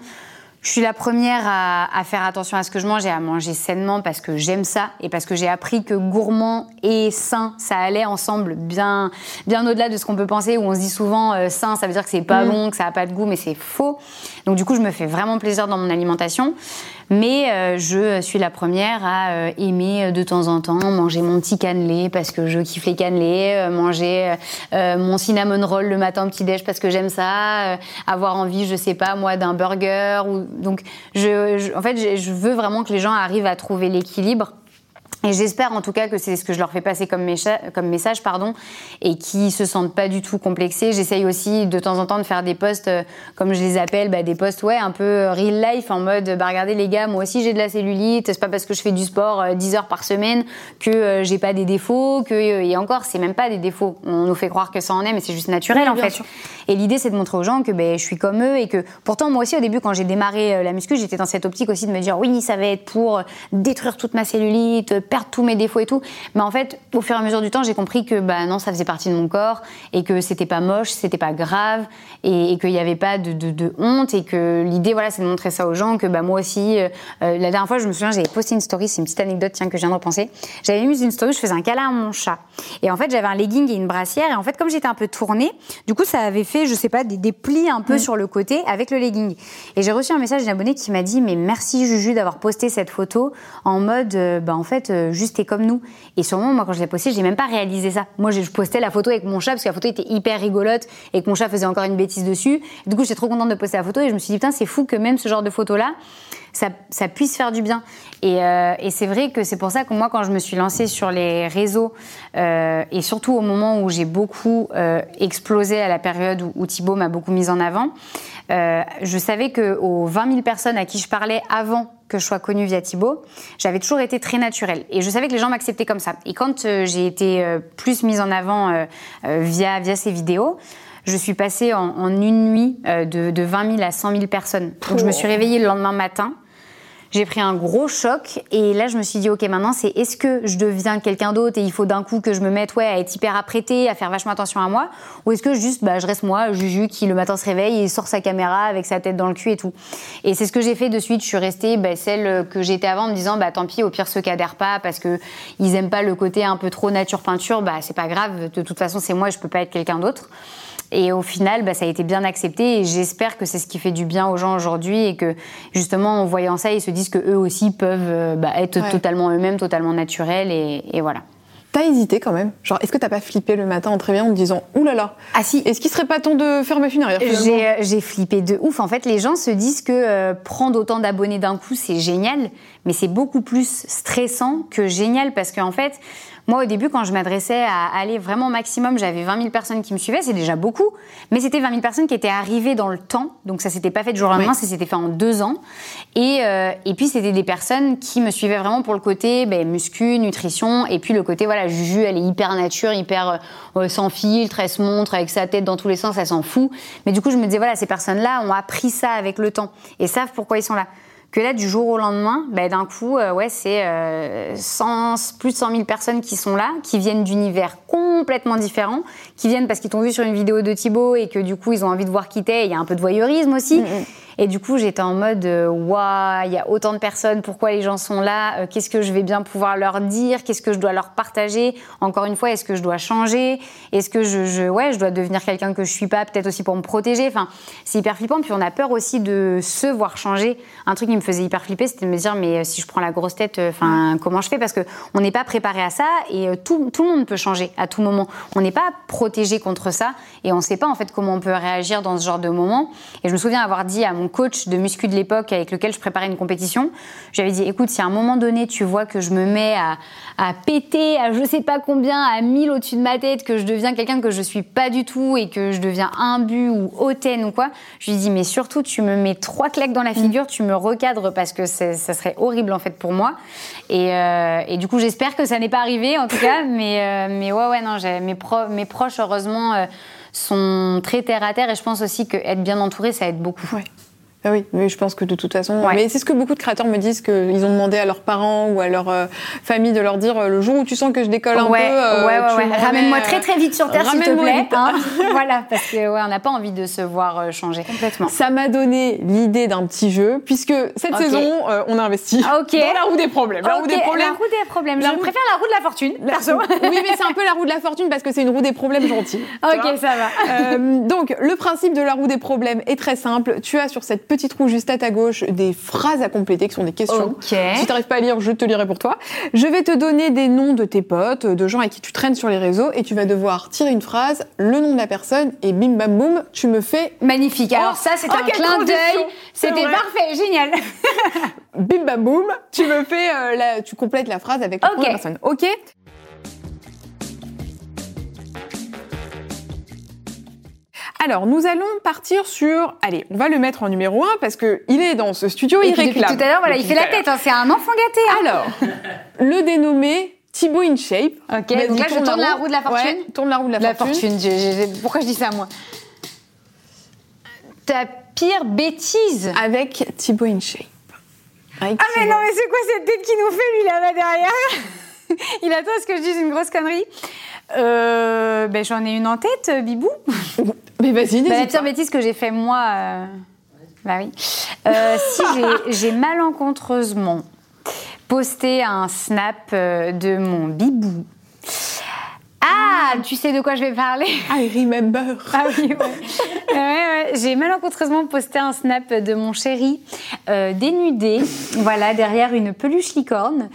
Je suis la première à, faire attention à ce que je mange et à manger sainement parce que j'aime ça et parce que j'ai appris que gourmand et sain, ça allait ensemble bien, bien au-delà de ce qu'on peut penser où on se dit souvent euh, sain, ça veut dire que c'est pas mm. bon, que ça a pas de goût, mais c'est faux. Donc du coup, je me fais vraiment plaisir dans mon alimentation. Mais euh, je suis la première à euh, aimer euh, de temps en temps manger mon petit cannelé parce que je kiffe les cannelés, manger mon cinnamon roll le matin au petit-déj parce que j'aime ça, avoir envie, je sais pas moi, d'un burger. Ou... donc, je, en fait, je veux vraiment que les gens arrivent à trouver l'équilibre et j'espère en tout cas que c'est ce que je leur fais passer comme, comme message, pardon, et qui se sentent pas du tout complexés. J'essaye aussi de temps en temps de faire des posts, euh, comme je les appelle, bah, des posts ouais un peu euh, real life, en mode bah regardez les gars, moi aussi j'ai de la cellulite. C'est pas parce que je fais du sport 10 euh, heures par semaine que j'ai pas des défauts, que et encore c'est même pas des défauts. On nous fait croire que ça en est, mais c'est juste naturel en fait. Et l'idée c'est de montrer aux gens que ben je suis comme eux et que pourtant moi aussi au début quand j'ai démarré la muscu, j'étais dans cette optique aussi de me dire oui ça va être pour détruire toute ma cellulite perdre tous mes défauts et tout. Mais en fait, au fur et à mesure du temps, j'ai compris que bah non, ça faisait partie de mon corps et que c'était pas moche, c'était pas grave et, qu'il n'y avait pas de, de, honte et que l'idée, voilà, c'est de montrer ça aux gens que bah moi aussi. Euh, euh, la dernière fois, je me souviens, j'avais posté une story, c'est une petite anecdote tiens que je viens de repenser. J'avais mis une story, je faisais un câlin à mon chat et en fait, j'avais un legging et une brassière et en fait, comme j'étais un peu tournée, du coup, ça avait fait, je sais pas, des, plis un peu sur le côté avec le legging. Et j'ai reçu un message d'un abonné qui m'a dit mais merci Juju d'avoir posté cette photo en mode euh, bah en fait juste comme nous. Et sûrement, moi, quand je l'ai posté, j'ai même pas réalisé ça. Moi, je postais la photo avec mon chat parce que la photo était hyper rigolote et que mon chat faisait encore une bêtise dessus. du coup, j'étais trop contente de poster la photo et je me suis dit, putain, c'est fou que même ce genre de photo-là, ça, puisse faire du bien. Et, euh, et c'est vrai que c'est pour ça que moi, quand je me suis lancée sur les réseaux, euh, et surtout au moment où j'ai beaucoup euh, explosé à la période où, où Thibaut m'a beaucoup mise en avant, je savais que aux 20 000 personnes à qui je parlais avant que je sois connue via Thibaut, j'avais toujours été très naturelle. Et je savais que les gens m'acceptaient comme ça. Et quand euh, j'ai été euh, plus mise en avant via, via ces vidéos, je suis passée en, une nuit de, de, 20 000 à 100 000 personnes. Donc je me suis réveillée le lendemain matin j'ai pris un gros choc et là je me suis dit ok maintenant c'est est-ce que je deviens quelqu'un d'autre et il faut d'un coup que je me mette ouais à être hyper apprêtée, à faire vachement attention à moi ou est-ce que juste bah, je reste moi Juju qui le matin se réveille et sort sa caméra avec sa tête dans le cul et tout. Et c'est ce que j'ai fait de suite, je suis restée bah, celle que j'étais avant en me disant bah tant pis au pire se cadèrent pas parce que ils aiment pas le côté un peu trop nature peinture, bah c'est pas grave de toute façon c'est moi je peux pas être quelqu'un d'autre. Et au final, bah, ça a été bien accepté et j'espère que c'est ce qui fait du bien aux gens aujourd'hui et que justement en voyant ça, ils se disent que eux aussi peuvent euh, bah, être totalement eux-mêmes, totalement naturels et, et voilà. T'as hésité quand même? Genre, est-ce que t'as pas flippé le matin en te réveillant en te disant Ouh là là Ah si. Est-ce qu'il serait pas temps de faire ma funéraire euh, J'ai flippé de ouf. En fait, les gens se disent que euh, prendre autant d'abonnés d'un coup, c'est génial, mais c'est beaucoup plus stressant que génial parce qu'en fait, moi, au début, quand je m'adressais à aller vraiment au maximum, j'avais 20 000 personnes qui me suivaient, c'est déjà beaucoup. Mais c'était 20 000 personnes qui étaient arrivées dans le temps. Donc ça s'était pas fait du jour au lendemain, ça s'était fait en deux ans. Et, euh, et puis, c'était des personnes qui me suivaient vraiment pour le côté ben, muscu, nutrition. Et puis le côté, voilà, Juju, elle est hyper nature, hyper euh, sans filtre, elle se montre avec sa tête dans tous les sens, elle s'en fout. Mais du coup, je me disais, voilà, ces personnes-là ont appris ça avec le temps et savent pourquoi ils sont là que là, du jour au lendemain, ben, d'un coup, euh, ouais, c'est euh, plus de 100 000 personnes qui sont là, qui viennent d'univers complètement différents, qui viennent parce qu'ils t'ont vu sur une vidéo de Thibaut et que du coup, ils ont envie de voir qui t'es. Il y a un peu de voyeurisme aussi. Mm, mm. Et du coup, j'étais en mode, euh, waouh, il y a autant de personnes, pourquoi les gens sont là Qu'est-ce que je vais bien pouvoir leur dire Qu'est-ce que je dois leur partager Encore une fois, est-ce que je dois changer Est-ce que je, je, ouais, je dois devenir quelqu'un que je suis pas, peut-être aussi pour me protéger Enfin, c'est hyper flippant. Puis on a peur aussi de se voir changer. Un truc qui me faisait hyper flipper, c'était de me dire, mais euh, si je prends la grosse tête, euh, enfin, comment je fais Parce que on n'est pas préparé à ça et tout, tout le monde peut changer à tout moment. On n'est pas protégé contre ça et on ne sait pas en fait comment on peut réagir dans ce genre de moment. Et je me souviens avoir dit à mon coach de muscu de l'époque avec lequel je préparais une compétition. J'avais dit, écoute, si à un moment donné, tu vois que je me mets à, à péter à je sais pas combien, à 1000 au-dessus de ma tête, que je deviens quelqu'un que je suis pas du tout et que je deviens imbu ou hautaine ou quoi, je lui dis, mais surtout, tu me mets trois claques dans la figure, tu me recadres parce que ça serait horrible en fait pour moi. Et, euh, et du coup, j'espère que ça n'est pas arrivé en tout *laughs* cas, mais, euh, mais ouais, ouais, non, mes, pro mes proches, heureusement, euh, sont très terre à terre et je pense aussi qu'être bien entouré, ça aide beaucoup. Ouais. Ah oui, mais je pense que de toute façon. Mais c'est ce que beaucoup de créateurs me disent qu'ils ont demandé à leurs parents ou à leur euh, famille de leur dire euh, le jour où tu sens que je décolle un peu. Euh, ouais, ouais, Ramène-moi très très vite sur terre, s'il te plaît. Hein. *laughs* voilà, parce que ouais, on n'a pas envie de se voir changer complètement. Ça m'a donné l'idée d'un petit jeu, puisque cette saison, on a investi ah, dans la roue des problèmes. La roue des problèmes. La roue des problèmes. je préfère la roue de la fortune, perso. *laughs* oui, mais c'est un peu la roue de la fortune parce que c'est une roue des problèmes gentille. ok, ça va. donc, le principe de la roue des problèmes est très simple. Tu as sur cette petit trou juste à ta gauche des phrases à compléter qui sont des questions. Si tu n'arrives pas à lire, je te lirai pour toi. Je vais te donner des noms de tes potes, de gens avec qui tu traînes sur les réseaux, et tu vas devoir tirer une phrase, le nom de la personne, et bim bam boum, tu me fais Magnifique. Alors Oh, ça, c'était oh, un clin d'œil. C'est C'était parfait, génial. *laughs* bim bam boum, tu me fais, euh, la- tu complètes la phrase avec le la personne. Ok Alors, nous allons partir sur. Allez, on va le mettre en numéro 1 parce que il est dans ce studio, Et il puis réclame. tout à l'heure, voilà, il fait la à tête. hein, C'est un enfant gâté. hein. Alors, le dénommé Thibaut in Shape. Ok, donc là, je tourne la roue de la fortune Ouais, tourne la roue de la, La fortune. Pourquoi je dis ça moi? Ta pire bêtise. Avec Thibaut in Shape. Avec Ah mais non, mais c'est quoi cette tête qu'il nous fait lui là-bas derrière? *laughs* Il attend à ce que je dise une grosse connerie. Euh, ben j'en ai une en tête, euh, Bibou. *laughs* Mais vas-y, Bah, la pire pas. bêtise que j'ai fait moi, euh, bah oui. Euh, *laughs* si j'ai- malencontreusement posté un snap de mon Bibou. Ah, tu sais de quoi je vais parler *laughs* I remember. Ah oui, ouais. *laughs* Ouais, ouais. J'ai malencontreusement posté un snap de mon chéri euh, dénudé, voilà, derrière une peluche licorne.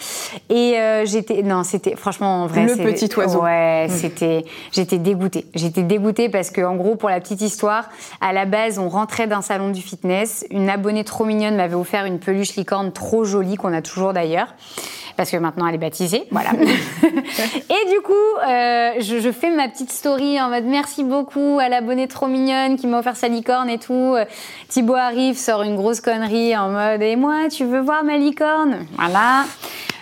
Et euh, j'étais, non, c'était franchement en vrai. Le petit oiseau. Ouais, c'était, j'étais dégoûtée. J'étais dégoûtée parce que, en gros, pour la petite histoire, à la base, on rentrait d'un salon du fitness. Une abonnée trop mignonne m'avait offert une peluche licorne trop jolie qu'on a toujours d'ailleurs. Parce que maintenant elle est baptisée, voilà. *laughs* *laughs* et du coup, euh, je, je fais ma petite story en mode merci beaucoup à l'abonnée trop mignonne qui m'a offert sa licorne et tout. Euh, Thibaut arrive, sort une grosse connerie en mode et moi, tu veux voir ma licorne? Voilà.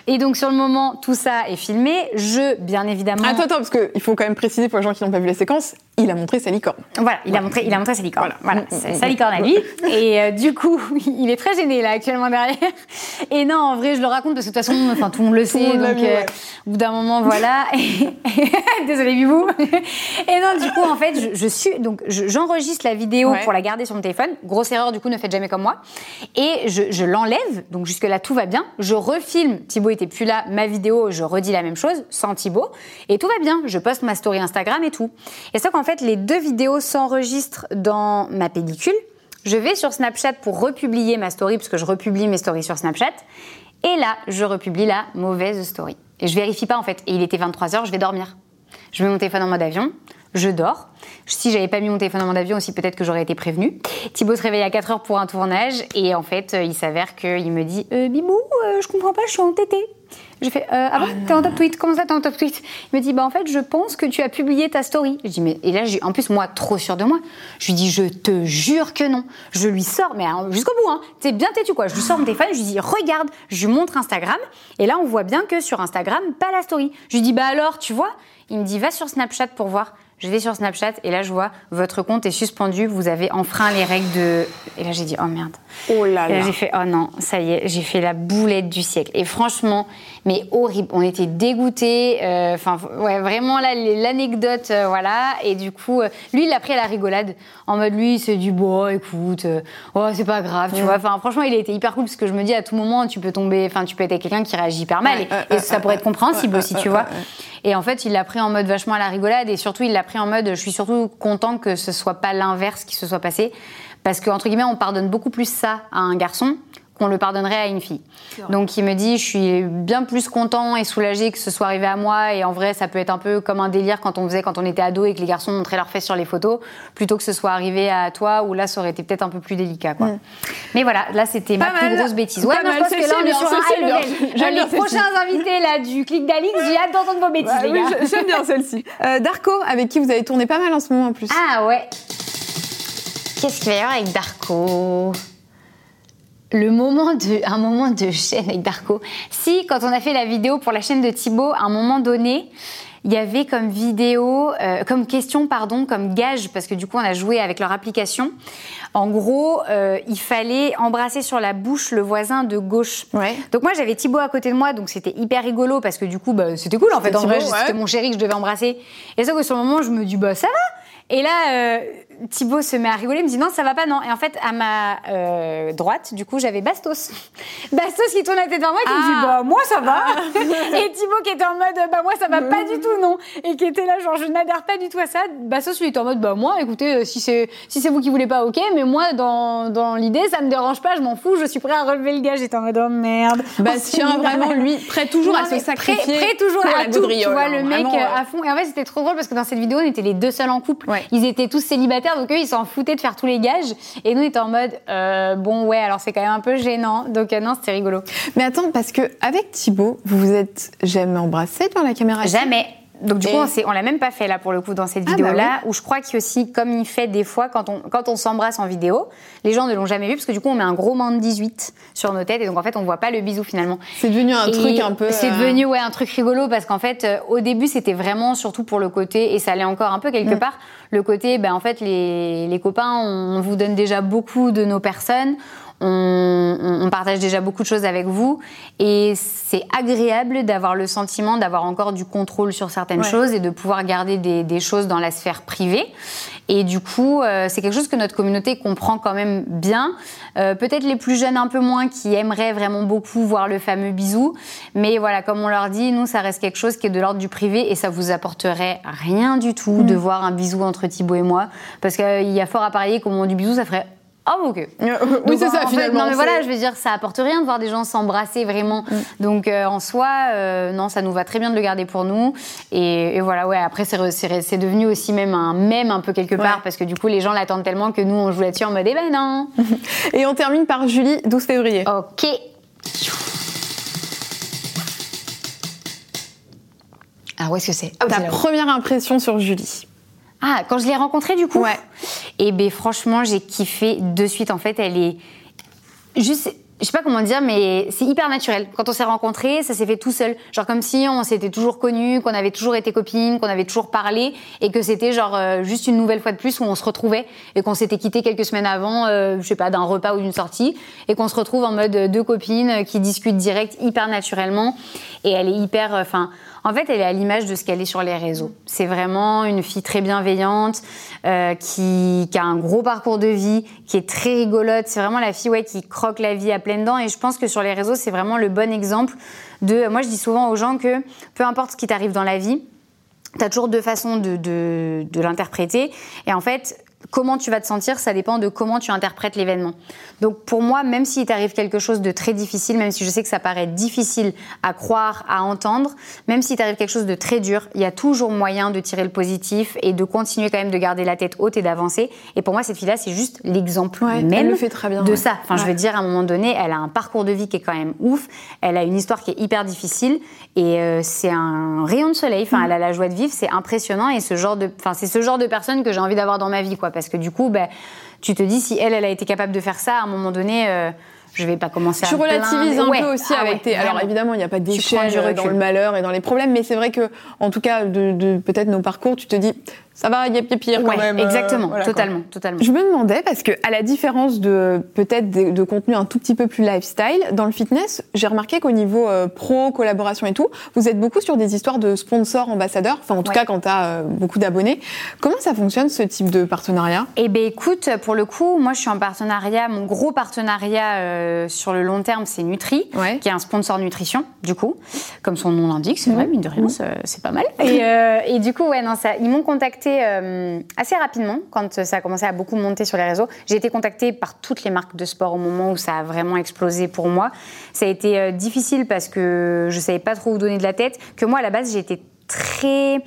Et donc sur le moment, tout ça est filmé. Je, bien évidemment. Attends, attends, parce qu'il faut quand même préciser pour les gens qui n'ont pas vu la séquence, il a montré sa licorne. Voilà, il a montré, il a montré sa licorne. Voilà. Voilà, Mm, c'est mm, sa mm. licorne à lui. *laughs* Et euh, du coup, *laughs* il est très gêné là actuellement derrière. Et non, en vrai, je le raconte parce que de toute façon, enfin tout le monde le *laughs* sait. monde donc, vu, euh, au bout d'un moment, voilà. Désolée, Bibou. Et non, du coup, en fait, je, je suis donc je- j'enregistre la vidéo Ouais. pour la garder sur mon téléphone. Grosse erreur, du coup, ne faites jamais comme moi. Et je, je l'enlève. Donc jusque là, tout va bien. Je refilme. Thibaut était plus là. Ma vidéo, je redis la même chose sans Thibaut. Et tout va bien. Je poste ma story Instagram et tout. Et sauf qu'en fait, les deux vidéos s'enregistrent dans ma pellicule. Je vais sur Snapchat pour republier ma story, parce que je republie mes stories sur Snapchat. Et là, je republie la mauvaise story. Et je vérifie pas en fait. Et il était 23h, je vais dormir. Je mets mon téléphone en mode avion, je dors. Si j'avais pas mis mon téléphone en mode avion aussi, peut-être que j'aurais été prévenue. Thibaut se réveille à 4h pour un tournage. Et en fait, euh, il s'avère qu'il me dit euh, Bibou, euh, je comprends pas, je suis entêtée. Je fais euh, Ah bon, t'es en top tweet Comment ça, t'es en top tweet? Il me dit Bah en fait, je pense que tu as publié ta story. Je dis Mais et là, en plus, moi, trop sûre de moi, je lui dis Je te jure que non. Je lui sors, mais alors, jusqu'au bout, hein. T'es bien têtu, quoi. Je lui sors mon téléphone, je lui dis Regarde, je lui montre Instagram. Et là, on voit bien que sur Instagram, pas la story. Je lui dis Bah alors, tu vois? Il me dit Va sur Snapchat pour voir. Je vais sur Snapchat et là je vois votre compte est suspendu, vous avez enfreint les règles de. Et là j'ai dit oh merde. Oh là là j'ai fait oh non, ça y est, j'ai fait la boulette du siècle. Et franchement, mais horrible. On était dégoûtés. euh, Enfin ouais, vraiment là l'anecdote euh, voilà. Et du coup, euh, lui il l'a pris à la rigolade. En mode lui il s'est dit bon écoute, oh c'est pas grave, tu vois. Enfin franchement il a été hyper cool parce que je me dis à tout moment tu peux tomber, enfin tu peux être quelqu'un qui réagit hyper mal Ouais, et, et ça pourrait être compréhensible aussi, tu vois. Et en fait, il l'a pris en mode vachement à la rigolade et surtout, il l'a pris en mode je suis surtout content que ce soit pas l'inverse qui se soit passé. Parce que, entre guillemets, on pardonne beaucoup plus ça à un garçon qu'on le pardonnerait à une fille. Donc il me dit je suis bien plus content et soulagé que ce soit arrivé à moi et en vrai ça peut être un peu comme un délire quand on faisait quand on était ado et que les garçons montraient leurs fesses sur les photos plutôt que ce soit arrivé à toi où là ça aurait été peut-être un peu plus délicat quoi. Mais voilà, là c'était ma Pas plus mal. grosse bêtise. Pas non, mal, je pense que là on est bien, sur un high level. Les prochains invités là du clic d'Alix, j'ai hâte d'entendre vos bêtises les gars. j'aime bien celle-ci. Euh, Darko, avec qui vous avez tourné pas mal en ce moment en plus. Ah ouais. Qu'est-ce qu'il va y avoir avec Darko? Le moment de, un moment de chaîne avec Darko. Si, quand on a fait la vidéo pour la chaîne de Thibaut, à un moment donné, il y avait comme vidéo, euh, comme question, pardon, comme gage, parce que du coup on a joué avec leur application. En gros, euh, il fallait embrasser sur la bouche le voisin de gauche. Ouais. Donc moi j'avais Thibaut à côté de moi, donc c'était hyper rigolo parce que du coup bah, c'était cool en fait. En C'était vrai, ouais. c'était mon chéri que je devais embrasser. Et ça que sur le moment je me dis bah ça va. Et là, euh, Thibaut se met à rigoler, me dit non, ça va pas, non. Et en fait, à ma euh, droite, du coup, j'avais Bastos. *laughs* Bastos qui tourne la tête vers moi et qui me dit Ah. bah moi ça va. et Thibaut qui était en mode bah moi ça va pas du tout, non. Et qui était là, genre je n'adhère pas du tout à ça. Bastos lui était en mode bah moi, écoutez, euh, si c'est si c'est vous qui voulez pas, ok, mais moi dans, dans l'idée, ça me dérange pas, je m'en fous, je suis prêt à relever le gars. J'étais en mode oh merde. Bastien, mis vraiment, lui, prêt toujours Non, à se sacrifier. Prêt, prêt toujours à la tout. Tu vois, le mec vraiment, euh, à fond. Et en fait, c'était trop drôle parce que dans cette vidéo, on était les deux seuls en couple. Ouais. Ils étaient tous célibataires, donc eux, ils s'en foutaient de faire tous les gages. Et nous, on était en mode, euh, bon, ouais, alors c'est quand même un peu gênant. Donc, euh, non, c'était rigolo. Mais attends, parce que avec Thibaut, vous vous êtes jamais embrassé devant la caméra? Jamais. Donc du Et- coup, on, on l'a même pas fait là pour le coup dans cette Ah, bah vidéo-là, où je crois qu'il aussi, comme il fait des fois quand on, quand on s'embrasse en vidéo, les gens ne l'ont jamais vu parce que du coup, on met un gros de 18 sur nos têtes et donc en fait, on voit pas le bisou finalement. C'est devenu un Et truc un peu. C'est euh, devenu ouais un truc rigolo parce qu'en fait euh, au début c'était vraiment surtout pour le côté et ça l'est encore un peu quelque Mm. part le côté ben en fait les, les copains on, vous donne déjà beaucoup de nos personnes. On, partage déjà beaucoup de choses avec vous et c'est agréable d'avoir le sentiment d'avoir encore du contrôle sur certaines Ouais. choses et de pouvoir garder des, des choses dans la sphère privée. Et du coup, euh, c'est quelque chose que notre communauté comprend quand même bien. Euh, Peut-être les plus jeunes un peu moins qui aimeraient vraiment beaucoup voir le fameux bisou. Mais voilà, comme on leur dit, nous, ça reste quelque chose qui est de l'ordre du privé et ça vous apporterait rien du tout Mm. de voir un bisou entre Thibaut et moi. Parce qu'il y a fort à parier qu'au moment du bisou, ça ferait Ah, ok. euh, oui, Donc, c'est en ça, fait, finalement. non, mais voilà, c'est- je veux dire, ça apporte rien de voir des gens s'embrasser vraiment. Donc, euh, en soi, euh, non, ça nous va très bien de le garder pour nous. Et, et voilà, ouais, après, c'est c'est c'est devenu aussi même un mème un peu quelque part, Ouais. parce que du coup, les gens l'attendent tellement que nous, on joue là-dessus en mode, eh ben non. *laughs* Et on termine par Julie, 12 février. ok. Alors, où est-ce que c'est? Ah, oui, Ta c'est première impression sur Julie. Ah, quand je l'ai rencontrée, du coup? Ouais. Et ben franchement, j'ai kiffé de suite. En fait, elle est juste. Je sais pas comment dire, mais c'est hyper naturel. Quand on s'est rencontrés, ça s'est fait tout seul. Genre comme si on s'était toujours connus, qu'on avait toujours été copines, qu'on avait toujours parlé, et que c'était genre euh, juste une nouvelle fois de plus où on se retrouvait et qu'on s'était quitté quelques semaines avant, euh, je sais pas, d'un repas ou d'une sortie, et qu'on se retrouve en mode euh, deux copines qui discutent direct, hyper naturellement. Et elle est hyper, enfin, en fait, elle est à l'image de ce qu'elle est sur les réseaux. C'est vraiment une fille très bienveillante, euh, qui, qui a un gros parcours de vie, qui est très rigolote. C'est vraiment la fille ouais, qui croque la vie à pleines dents. Et je pense que sur les réseaux, c'est vraiment le bon exemple de. Moi, je dis souvent aux gens que peu importe ce qui t'arrive dans la vie, tu as toujours deux façons de, de, de l'interpréter. Et en fait, comment tu vas te sentir, ça dépend de comment tu interprètes l'événement. Donc pour moi, même s'il t'arrive quelque chose de très difficile, même si je sais que ça paraît difficile à croire, à entendre, même s'il t'arrive quelque chose de très dur, il y a toujours moyen de tirer le positif et de continuer quand même de garder la tête haute et d'avancer. Et pour moi, cette fille-là, c'est juste l'exemple Ouais, même le fait très bien, de ouais. ça. Enfin, je veux dire, à un moment donné, elle a un parcours de vie qui est quand même ouf. Elle a une histoire qui est hyper difficile et euh, c'est un rayon de soleil. Mm. Enfin, elle a la joie de vivre, c'est impressionnant et ce genre de, enfin, c'est ce genre de personne que j'ai envie d'avoir dans ma vie, quoi. Parce que du coup, ben, tu te dis si elle, elle a été capable de faire ça, à un moment donné, euh, je vais pas commencer Tu à me relativises un Ouais. peu aussi Ah avec ouais, tes. Alors évidemment, il n'y a pas du d'échelle dans le malheur et dans les problèmes, mais c'est vrai que, en tout cas, de, de peut-être nos parcours, tu te dis, ça va, il y a pire quand Ouais, même. euh, exactement, quoi. totalement, totalement. Je me demandais, parce que à la différence de peut-être de, de contenu un tout petit peu plus lifestyle, dans le fitness, j'ai remarqué qu'au niveau euh, pro, collaboration et tout, vous êtes beaucoup sur des histoires de sponsors, ambassadeurs, enfin en tout Ouais. cas quand tu as beaucoup d'abonnés. Comment ça fonctionne ce type de partenariat? Eh ben écoute, pour le coup, moi je suis en partenariat, mon gros partenariat euh, sur le long terme, c'est Nutri, Ouais. qui est un sponsor nutrition, du coup, comme son nom l'indique, c'est vrai, mine de rien, c'est- c'est pas mal. Et, euh, et du coup, ouais, non, ça, ils m'ont contacté euh, assez rapidement quand ça a commencé à beaucoup monter sur les réseaux. J'ai été contactée par toutes les marques de sport au moment où ça a vraiment explosé pour moi. Ça a été euh, difficile parce que je savais pas trop où donner de la tête. Que moi, à la base, j'étais très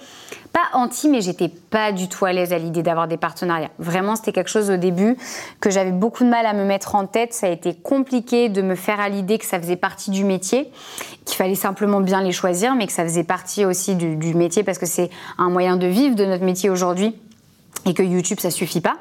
pas anti, mais j'étais pas du tout à l'aise à l'idée d'avoir des partenariats. Vraiment, c'était quelque chose au début que j'avais beaucoup de mal à me mettre en tête. Ça a été compliqué de me faire à l'idée que ça faisait partie du métier, qu'il fallait simplement bien les choisir, mais que ça faisait partie aussi du, du métier parce que c'est un moyen de vivre de notre métier aujourd'hui et que YouTube ça suffit pas.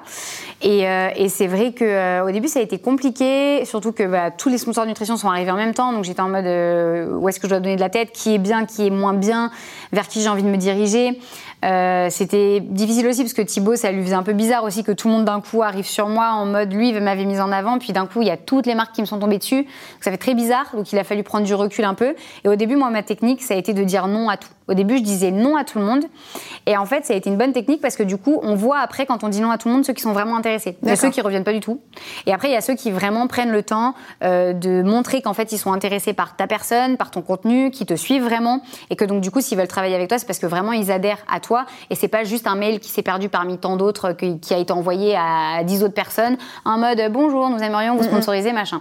Et, euh, et c'est vrai que euh, au début ça a été compliqué, surtout que bah, tous les sponsors de nutrition sont arrivés en même temps, donc j'étais en mode euh, où est-ce que je dois donner de la tête, qui est bien, qui est moins bien, vers qui j'ai envie de me diriger? Euh, c'était difficile aussi parce que Thibaut, ça lui faisait un peu bizarre aussi que tout le monde d'un coup arrive sur moi en mode lui m'avait mise en avant, puis d'un coup il y a toutes les marques qui me sont tombées dessus. Donc, ça fait très bizarre, donc il a fallu prendre du recul un peu. Et au début, moi, ma technique, ça a été de dire non à tout. Au début, je disais non à tout le monde. Et en fait, ça a été une bonne technique parce que du coup, on voit après, quand on dit non à tout le monde, ceux qui sont vraiment intéressés. Il y a ceux qui reviennent pas du tout. Et après, il y a ceux qui vraiment prennent le temps euh, de montrer qu'en fait, ils sont intéressés par ta personne, par ton contenu, qui te suivent vraiment. Et que donc, du coup, s'ils veulent travailler avec toi, c'est parce que vraiment, ils adhèrent à toi. Et c'est pas juste un mail qui s'est perdu parmi tant d'autres qui a été envoyé à 10 autres personnes en mode bonjour, nous aimerions vous sponsoriser, machin.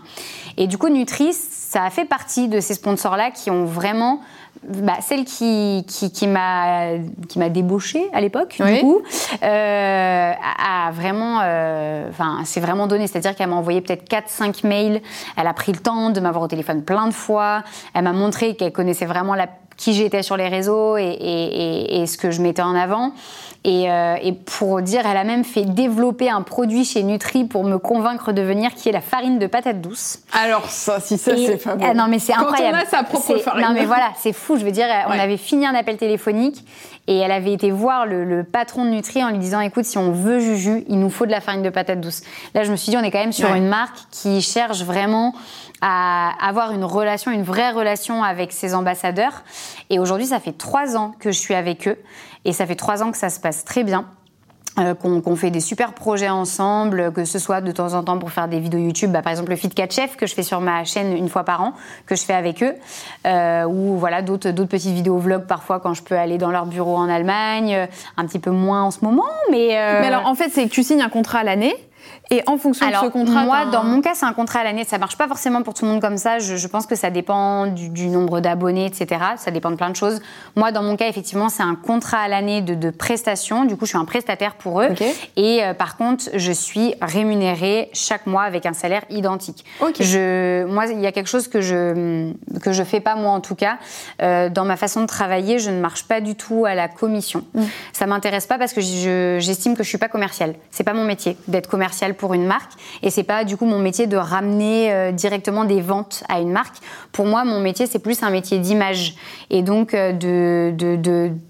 Et du coup, Nutris, ça a fait partie de ces sponsors-là qui ont vraiment bah, celle qui, qui, qui m'a qui m'a débauché à l'époque du coup euh, a, vraiment euh, enfin c'est vraiment donné. C'est-à-dire qu'elle m'a envoyé peut-être 4 5 mails. Elle a pris le temps de m'avoir au téléphone plein de fois. Elle m'a montré qu'elle connaissait vraiment la qui j'étais sur les réseaux et, et, et, ce que je mettais en avant. Et, euh, et, pour dire, elle a même fait développer un produit chez Nutri pour me convaincre de venir, qui est la farine de patate douce. Alors ça, si ça, c'est bon. Ah, non, mais c'est incroyable. Quand on a sa propre farine. Non, mais voilà, c'est fou. Je veux dire, on avait fini un appel téléphonique et elle avait été voir le, le, patron de Nutri en lui disant, écoute, si on veut Juju, il nous faut de la farine de patate douce. Là, je me suis dit, on est quand même sur une marque qui cherche vraiment à avoir une relation, une vraie relation avec ses ambassadeurs. Et aujourd'hui, ça fait trois ans que je suis avec eux et ça fait trois ans que ça se passe très bien. Euh, qu'on fait des super projets ensemble, que ce soit de temps en temps pour faire des vidéos YouTube, bah, par exemple le Fit Cat Chef que je fais sur ma chaîne une fois par an, que je fais avec eux, euh, ou voilà d'autres petites vidéos vlogs parfois quand je peux aller dans leur bureau en Allemagne, euh, un petit peu moins en ce moment, mais. Mais alors en fait c'est que tu signes un contrat à l'année. Et en fonction Alors, de ce contrat, moi, dans mon cas, c'est un contrat à l'année. Ça marche pas forcément pour tout le monde comme ça. Je, je pense que ça dépend du, du nombre d'abonnés, etc. Ça dépend de plein de choses. Moi, dans mon cas, effectivement, c'est un contrat à l'année de, de prestations. Du coup, je suis un prestataire pour eux. Okay. Et euh, par contre, je suis rémunérée chaque mois avec un salaire identique. Okay. Je, moi, il y a quelque chose que je que je fais pas moi en tout cas. Euh, dans ma façon de travailler, je ne marche pas du tout à la commission. Mm. Ça m'intéresse pas parce que j'estime que je suis pas commerciale. C'est pas mon métier d'être commercial pour une marque et c'est pas du coup mon métier de ramener euh, directement des ventes à une marque. Pour moi, mon métier c'est plus un métier d'image et donc euh, de, de,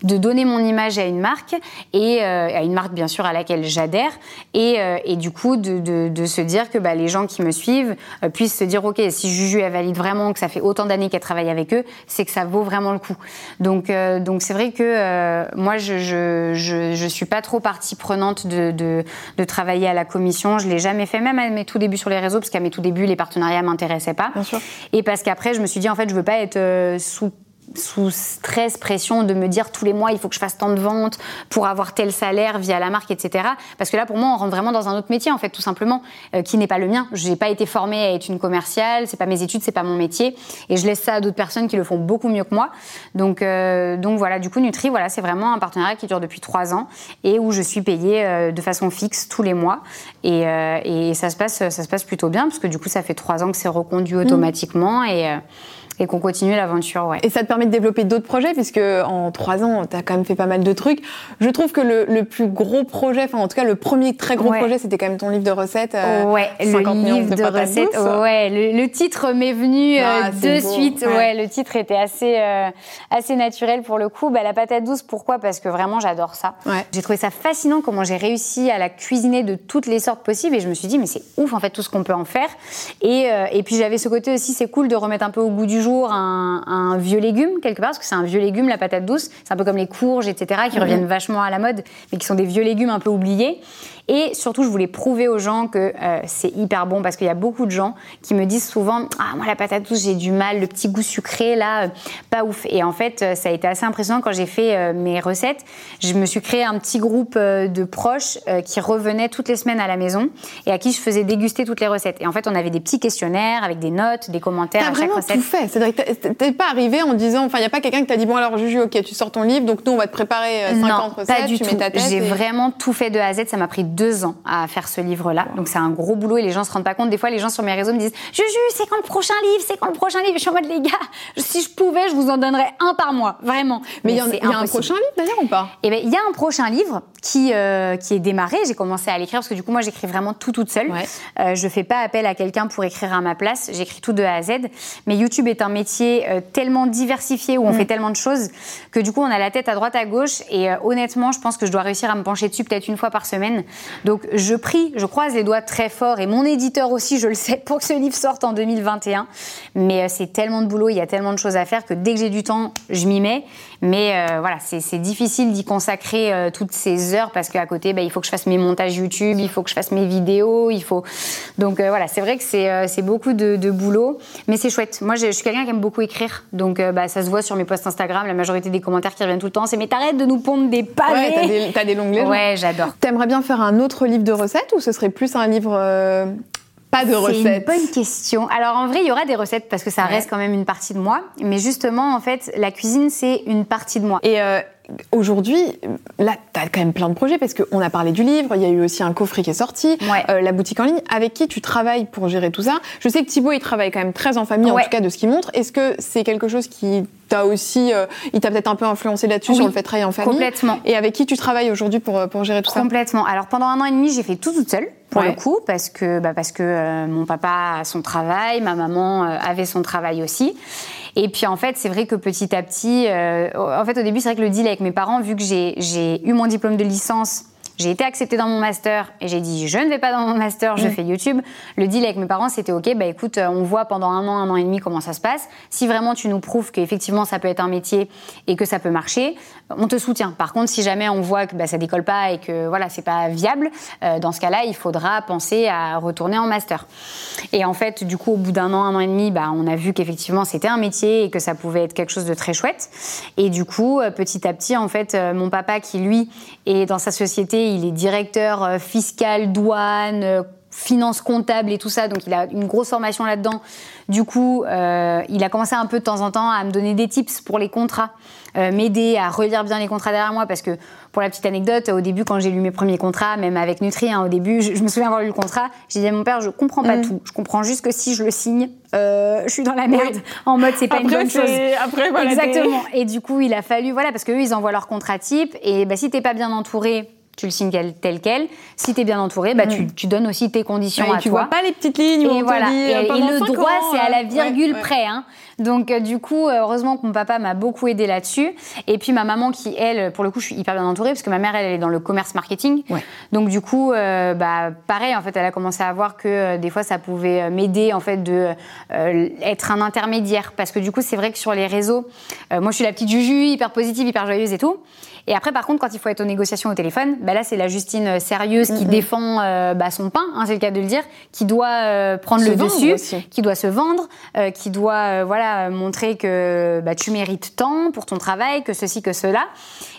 de, donner mon image à une marque et euh, à une marque bien sûr à laquelle j'adhère et, et, du coup de, se dire que bah, les gens qui me suivent puissent se dire ok si Juju elle valide vraiment que ça fait autant d'années qu'elle travaille avec eux, c'est que ça vaut vraiment le coup. Donc donc c'est vrai que moi je, je, je, je suis pas trop partie prenante de, de travailler à la commission. Je l'ai jamais fait, même à mes tout débuts sur les réseaux, parce qu'à mes tout débuts, les partenariats m'intéressaient pas. Et parce qu'après, je me suis dit, en fait, je veux pas être euh, sous sous stress, pression de me dire tous les mois il faut que je fasse tant de ventes pour avoir tel salaire via la marque, etc. Parce que là, pour moi, on rentre vraiment dans un autre métier, en fait, tout simplement, euh, qui n'est pas le mien. Je n'ai pas été formée à être une commerciale, c'est pas mes études, c'est pas mon métier, et je laisse ça à d'autres personnes qui le font beaucoup mieux que moi. Donc, euh, donc voilà, du coup, Nutri, voilà, c'est vraiment un partenariat qui dure depuis trois ans et où je suis payée euh, de façon fixe tous les mois, et, et, ça se passe, ça se passe plutôt bien parce que du coup, ça fait trois ans que c'est reconduit automatiquement mmh. et et qu'on continue l'aventure. Ouais. Et ça te permet de développer d'autres projets, puisque en trois ans, tu as quand même fait pas mal de trucs. Je trouve que le, le, plus gros projet, enfin en tout cas le premier très gros ouais. projet, c'était quand même ton livre de recettes. Euh, ouais, le livre de, de recettes. Ouais, le, le, titre m'est venu ah, euh, de beau. suite. Ouais. ouais. le titre était assez euh, assez naturel pour le coup. Bah, la patate douce, pourquoi? Parce que vraiment j'adore ça. J'ai trouvé ça fascinant comment j'ai réussi à la cuisiner de toutes les sortes possibles, et je me suis dit mais c'est ouf en fait tout ce qu'on peut en faire. Et et puis j'avais ce côté aussi, c'est cool de remettre un peu au goût du jour un, un, vieux légume quelque part, parce que c'est un vieux légume, la patate douce. C'est un peu comme les courges, etc., qui mmh. reviennent vachement à la mode, mais qui sont des vieux légumes un peu oubliés. Et surtout, je voulais prouver aux gens que euh, c'est hyper bon, parce qu'il y a beaucoup de gens qui me disent souvent Ah, moi, la patate douce, j'ai du mal, le petit goût sucré, là, euh, pas ouf. Et en fait, euh, ça a été assez impressionnant quand j'ai fait euh, mes recettes. Je me suis créé un petit groupe de proches qui revenaient toutes les semaines à la maison et à qui je faisais déguster toutes les recettes. Et en fait, on avait des petits questionnaires avec des notes, des commentaires à chaque recette. tout fait. C'est-à-dire que t'es pas arrivé en disant, enfin, il n'y a pas quelqu'un qui t'a dit, bon, alors, Juju, ok, tu sors ton livre, donc nous, on va te préparer 50 non, recettes, pas du tu tout. mets ta tête. J'ai et... vraiment tout fait de A à Z. Ça m'a pris deux ans à faire ce livre-là. Donc c'est un gros boulot et les gens se rendent pas compte. Des fois, les gens sur mes réseaux me disent Juju, c'est quand le prochain livre? C'est quand le prochain livre Je suis en mode les gars, si je pouvais, je vous en donnerais un par mois, vraiment. Mais il y, a un prochain livre d'ailleurs ou pas? Eh bien, il y a un prochain livre qui euh, qui est démarré. J'ai commencé à l'écrire parce que du coup, moi, j'écris vraiment tout toute seule. Ouais. Euh, je fais pas appel à quelqu'un pour écrire à ma place. J'écris tout de A à Z. Mais YouTube est un métier euh, tellement diversifié où on mm. fait tellement de choses que du coup, on a la tête à droite à gauche. Et euh, honnêtement, je pense que je dois réussir à me pencher dessus peut-être une fois par semaine. Donc, je prie, je croise les doigts très fort et mon éditeur aussi, je le sais, *laughs* pour que ce livre sorte en 2021. Mais c'est tellement de boulot, il y a tellement de choses à faire que dès que j'ai du temps, je m'y mets. Mais euh, voilà, c'est difficile d'y consacrer euh, toutes ces heures parce qu'à côté, bah, il faut que je fasse mes montages YouTube, il faut que je fasse mes vidéos, il faut. Donc euh, voilà, c'est vrai que c'est beaucoup de, de, boulot, mais c'est chouette. Moi, je, suis quelqu'un qui aime beaucoup écrire, donc bah, ça se voit sur mes posts Instagram. La majorité des commentaires qui reviennent tout le temps, c'est mais t'arrêtes de nous pondre des pavés. Ouais, t'as des, des, longues. *laughs* Ouais, j'adore. T'aimerais bien faire un autre livre de recettes ou ce serait plus un livre pas de recettes C'est une bonne question. Alors en vrai, il y aura des recettes parce que ça reste quand même une partie de moi. Mais justement, en fait, la cuisine, c'est une partie de moi. Et euh, aujourd'hui, là, tu as quand même plein de projets parce qu'on a parlé du livre, il y a eu aussi un coffret qui est sorti, euh, la boutique en ligne. Avec qui tu travailles pour gérer tout ça? Je sais que Thibaut, il travaille quand même très en famille, en tout cas de ce qu'il montre. Est-ce que c'est quelque chose qui t'a aussi, euh, il t'a peut-être un peu influencé là-dessus sur le fait de travailler en famille? Complètement. Et avec qui tu travailles aujourd'hui pour, pour gérer tout ça? Complètement. Alors pendant un an et demi, j'ai fait tout toute seule pour le coup, parce que, bah, parce que euh, mon papa a son travail, ma maman avait son travail aussi. Et puis en fait, c'est vrai que petit à petit, euh, en fait au début, c'est vrai que le deal avec mes parents, vu que j'ai eu mon diplôme de licence j'ai été acceptée dans mon master et j'ai dit je ne vais pas dans mon master, je mm. fais YouTube. Le deal avec mes parents c'était ok, bah écoute, on voit pendant un an, un an et demi comment ça se passe. Si vraiment tu nous prouves qu'effectivement ça peut être un métier et que ça peut marcher, on te soutient. Par contre, si jamais on voit que bah, ça décolle pas et que voilà c'est pas viable, euh, dans ce cas-là, il faudra penser à retourner en master. Et en fait, du coup, au bout d'un an, un an et demi, bah, on a vu qu'effectivement c'était un métier et que ça pouvait être quelque chose de très chouette. Et du coup, euh, petit à petit, en fait, euh, mon papa qui lui est dans sa société il est directeur euh, fiscal, douane, euh, finance comptable et tout ça, donc il a une grosse formation là-dedans. Du coup, euh, il a commencé un peu de temps en temps à me donner des tips pour les contrats, m'aider à relire bien les contrats derrière moi, parce que pour la petite anecdote, au début, quand j'ai lu mes premiers contrats, même avec Nutri, hein, au début, je, me souviens avoir lu le contrat, j'ai dit à mon père, je comprends pas mm. tout, je comprends juste que si je le signe, je suis dans la merde, en mode c'est pas une bonne chose. Après, voilà, Exactement. Et du coup, il a fallu, voilà, parce qu'eux, ils envoient leur contrat type, et bah, si t'es pas bien entouré, tu le signes tel quel. Si tu es bien entouré, bah, tu, tu, donnes aussi tes conditions à tu toi. vois pas les petites lignes et voilà. et, euh, le droit, c'est à la virgule près. Hein. Donc euh, du coup, euh, heureusement que mon papa m'a beaucoup aidé là-dessus. Et puis ma maman qui, elle, pour le coup, je suis hyper bien entourée parce que ma mère, elle, elle est dans le commerce marketing. Donc du coup, bah pareil, en fait, elle a commencé à voir que des fois, ça pouvait m'aider en fait de être un intermédiaire parce que du coup, c'est vrai que sur les réseaux, moi, je suis la petite Juju, hyper positive, hyper joyeuse et tout. Et après, par contre, quand il faut être aux négociations au téléphone, bah là, c'est la Justine euh, sérieuse qui défend euh, bah, son pain, hein, c'est le cas de le dire, qui doit euh, prendre le dessus, qui doit se vendre, qui doit voilà montrer que bah, tu mérites tant pour ton travail, que ceci, que cela.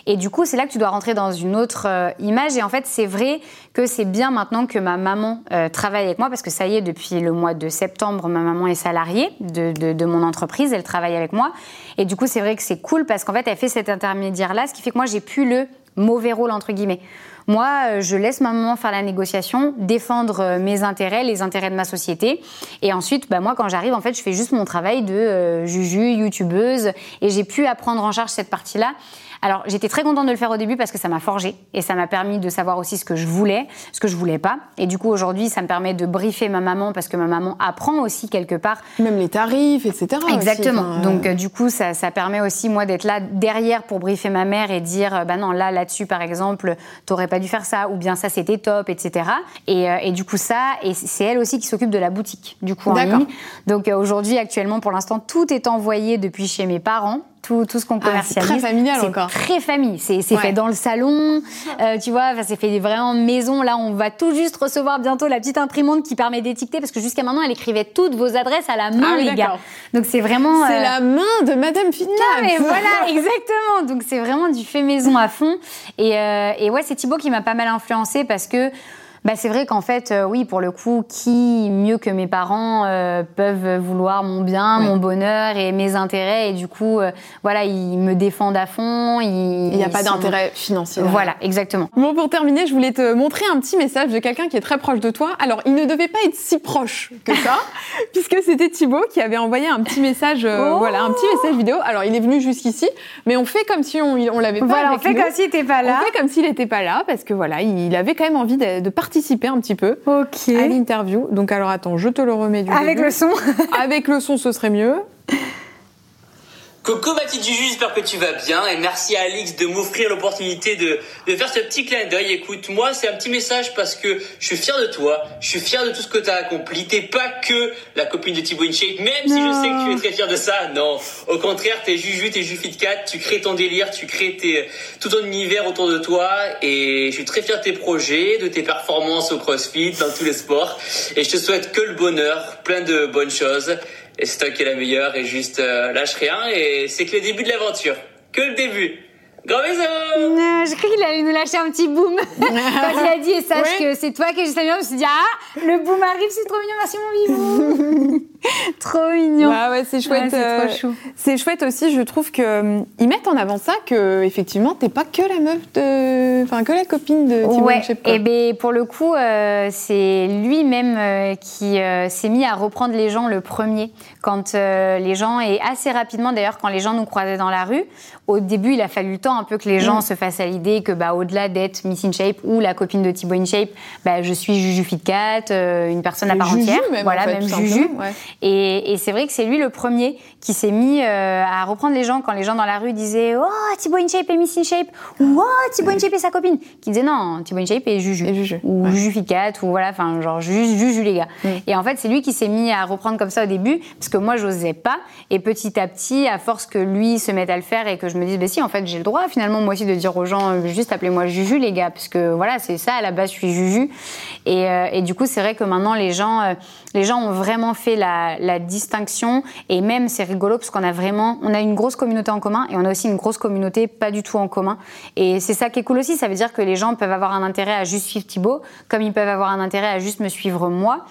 Et du coup, c'est là que tu dois rentrer dans une autre image. Et en fait, c'est vrai que c'est bien maintenant que ma maman travaille avec moi, parce que ça y est, depuis le mois de septembre, ma maman est salariée de, de, de mon entreprise, elle travaille avec moi. Et du coup, c'est vrai que c'est cool parce qu'en fait, elle fait cet intermédiaire-là, ce qui fait que moi, j'ai plus le mauvais rôle, entre guillemets. Moi, euh, je laisse ma maman faire la négociation, défendre euh, mes intérêts, les intérêts de ma société. Et ensuite, bah, moi, quand j'arrive, en fait, je fais juste mon travail de euh, juju, youtubeuse. Et j'ai pu apprendre en charge cette partie-là. Alors, j'étais très contente de le faire au début parce que ça m'a forgé et ça m'a permis de savoir aussi ce que je voulais, ce que je voulais pas. Et du coup, aujourd'hui, ça me permet de briefer ma maman parce que ma maman apprend aussi quelque part. Même les tarifs, etc. Exactement. Donc, euh, du coup, ça, ça, permet aussi, moi, d'être là derrière pour briefer ma mère et dire, bah non, là, là-dessus, par exemple, t'aurais pas dû faire ça, ou bien ça, c'était top, etc. Et, euh, et, du coup, ça, et c'est elle aussi qui s'occupe de la boutique, du coup, en ligne. Donc, aujourd'hui, actuellement, pour l'instant, tout est envoyé depuis chez mes parents tout, tout ce qu'on commercialise. Ah, c'est très familial encore. Très famille. C'est fait dans le salon, euh, tu vois. C'est fait vraiment maison. Là, on va tout juste recevoir bientôt la petite imprimante qui permet d'étiqueter parce que jusqu'à maintenant, elle écrit toutes vos adresses à la main, ah les gars. Donc c'est vraiment. C'est euh, la main de Madame Fitness. Non, mais voilà, *laughs* exactement. Donc c'est vraiment du fait maison à fond. Et, euh, et ouais, c'est Thibaut qui m'a pas mal influencé parce que bah, C'est vrai qu'en fait, euh, oui, pour le coup, qui mieux que mes parents euh, peuvent vouloir mon bien, mon bonheur et mes intérêts. Et du coup, euh, voilà, ils me défendent à fond. Il n'y a pas d'intérêt financier. Voilà, exactement. Bon, pour terminer, je voulais te montrer un petit message de quelqu'un qui est très proche de toi. Alors, il ne devait pas être si proche que ça, *laughs* puisque c'était Thibaut qui avait envoyé un petit message, oh voilà, un petit message vidéo. Alors, il est venu jusqu'ici, mais on fait comme si on, on l'avait pas Voilà, on fait comme s'il n'était pas là. On fait comme s'il n'était pas là, parce que voilà, il avait quand même envie de, de participer participer un petit peu à l'interview. Donc alors attends, je te le remets du Avec le son Avec le son, ce serait mieux. Coco Mathilde Juju, j'espère que tu vas bien et merci à Alix de m'offrir l'opportunité de, de faire ce petit clin d'œil. Écoute, moi c'est un petit message parce que je suis fier de toi, je suis fier de tout ce que tu as accompli. T'es pas que la copine de Thibaut InShape, même si je sais que tu es très fier de ça. Non, au contraire, t'es Juju, t'es Jufit4, tu crées ton délire, tu crées tes, tout ton univers autour de toi et je suis très fier de tes projets, de tes performances au CrossFit, dans tous les sports et je te souhaite que le bonheur, plein de bonnes choses et c'est toi qui es la meilleure et juste euh, lâche rien et c'est que le début de l'aventure. Que le début. Gros bisous non, Je crois qu'il allait nous lâcher un petit boom. *laughs* Quand il a dit, et sache que c'est toi qui es juste la meilleure, je me suis dit, ah, le boom arrive, c'est trop mignon, merci mon bibou *laughs* *laughs* Trop mignon. Bah ouais, c'est chouette. c'est euh, C'est chouette aussi, je trouve que euh, ils mettent en avant ça que effectivement t'es pas que la meuf de, enfin que la copine de Thibaut ouais. Et eh ben pour le coup, euh, c'est lui-même qui s'est mis à reprendre les gens le premier quand les gens et assez rapidement d'ailleurs quand les gens nous croisaient dans la rue. Au début, il a fallu le temps un peu que les gens mm. se fassent à l'idée que bah au-delà d'être Miss In Shape ou la copine de Thibaut In Shape, bah, je suis Juju Fitcat, une personne à part entière. voilà, même Juju. Et, c'est vrai que c'est lui le premier qui s'est mis euh, à reprendre les gens quand les gens dans la rue disaient Oh, Thibaut InShape et Miss InShape ou Oh, Thibaut InShape et sa copine. Qui disaient Non, Thibaut InShape et Juju. Et Juju. Ou ouais. Juju Ficat, ou voilà, enfin, genre Juju, Juju les gars. Mm. Et en fait, c'est lui qui s'est mis à reprendre comme ça au début, parce que moi, j'osais pas. Et petit à petit, à force que lui se mette à le faire et que je me dise Bah si, en fait, j'ai le droit finalement, moi aussi, de dire aux gens euh, Juste appelez-moi Juju les gars, parce que voilà, c'est ça, à la base, je suis Juju. Et, euh, et du coup, c'est vrai que maintenant, les gens, les gens ont vraiment fait la, distinction. Et même, c'est rigolo parce qu'on a vraiment, on a une grosse communauté en commun et on a aussi une grosse communauté pas du tout en commun. Et c'est ça qui est cool aussi. Ça veut dire que les gens peuvent avoir un intérêt à juste suivre Thibaut, comme ils peuvent avoir un intérêt à juste me suivre moi.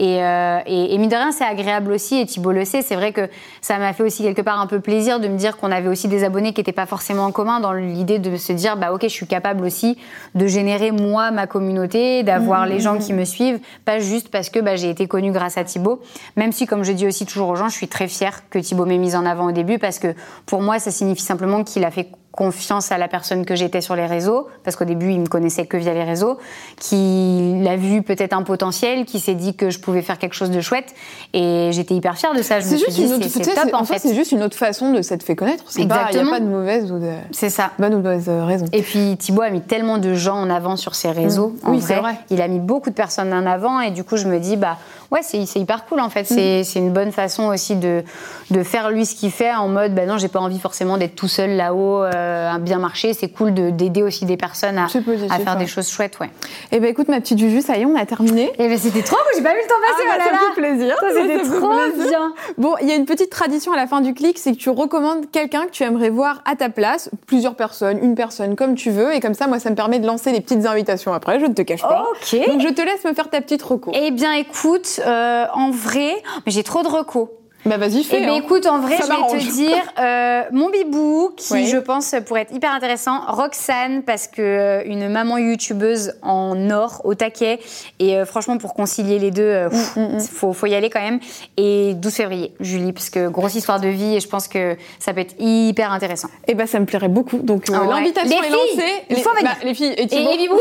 Euh, et, et, mine de rien, c'est agréable aussi, et Thibault le sait, c'est vrai que ça m'a fait aussi quelque part un peu plaisir de me dire qu'on avait aussi des abonnés qui n'étaient pas forcément en commun, dans l'idée de se dire, bah ok, je suis capable aussi de générer moi ma communauté, d'avoir les gens qui me suivent, pas juste parce que bah, j'ai été connue grâce à Thibaut, même si, comme je dis aussi toujours aux gens, je suis très fière que Thibaut m'ait mise en avant au début, parce que pour moi, ça signifie simplement qu'il a fait confiance à la personne que j'étais sur les réseaux, parce qu'au début, il me connaissait que via les réseaux, qui l'a vu peut-être un potentiel, qui s'est dit que je pouvais faire quelque chose de chouette, et j'étais hyper fière de ça. Je me suis dit, c'est top en fait. C'est juste une autre façon de s'être fait connaître. Il n'y a pas de mauvaise ou de c'est ça. bonne ou mauvaise raison. Et puis Thibaut a mis tellement de gens en avant sur ses réseaux. Mmh. oui, c'est vrai. Il a mis beaucoup de personnes en avant, et du coup, je me dis, bah ouais, c'est hyper cool en fait. Mmh. C'est une bonne façon aussi de, de faire lui ce qu'il fait en mode, bah non, j'ai pas envie forcément d'être tout seul là-haut. Euh, bien marché. C'est cool d'aider aussi des personnes à, à faire des choses chouettes, ouais. Eh ben écoute, ma petite Juju, ça y est, on a terminé. Eh ben c'était trop cool, j'ai pas vu le temps passer. Ah, bah, ça fait plaisir. C'était trop bien. Bon, il y a une petite tradition à la fin du clic, c'est que tu recommandes quelqu'un que tu aimerais voir à ta place, plusieurs personnes, une personne, comme tu veux, et comme ça, moi, ça me permet de lancer les petites invitations après. Je ne te cache pas. Ok. Donc je te laisse me faire ta petite reco. Eh bien, écoute, euh, en vrai, mais j'ai trop de recos. Bah vas-y, fais. Eh ben, hein. écoute, en vrai, je vais te dire *laughs* euh, mon bibou, qui je pense pourrait être hyper intéressant. Roxane, parce que euh, une maman youtubeuse en or, au taquet. Et euh, franchement, pour concilier les deux, euh, mm, mm, mm. faut, faut y aller quand même. Et 12 février, Julie, parce que grosse histoire de vie, et je pense que ça peut être hyper intéressant. Eh ben, ça me plairait beaucoup. Donc Ah l'invitation Les est filles, lancée. il faut venir. bah, les filles et Et, et bibou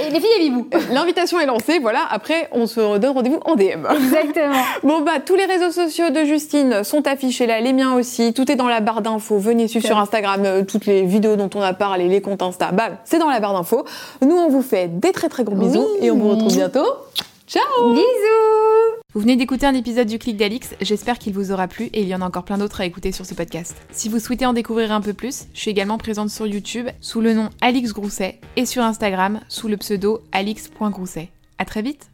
Et Les filles et bibou L'invitation est lancée, voilà. Après, on se donne rendez-vous en DM. Exactement. *laughs* Bon bah tous les réseaux sociaux de Justine sont affichés là, les miens aussi. Tout est dans la barre d'infos. Venez suivre sur Instagram euh, toutes les vidéos dont on a parlé, les comptes Insta. Bam, c'est dans la barre d'infos. Nous on vous fait des très très gros bisous Oui. et on vous retrouve bientôt. Ciao. Bisous Vous venez d'écouter un épisode du Clic d'Alix, j'espère qu'il vous aura plu et il y en a encore plein d'autres à écouter sur ce podcast. Si vous souhaitez en découvrir un peu plus, je suis également présente sur YouTube sous le nom Alix Grousset et sur Instagram sous le pseudo alix.grousset. À très vite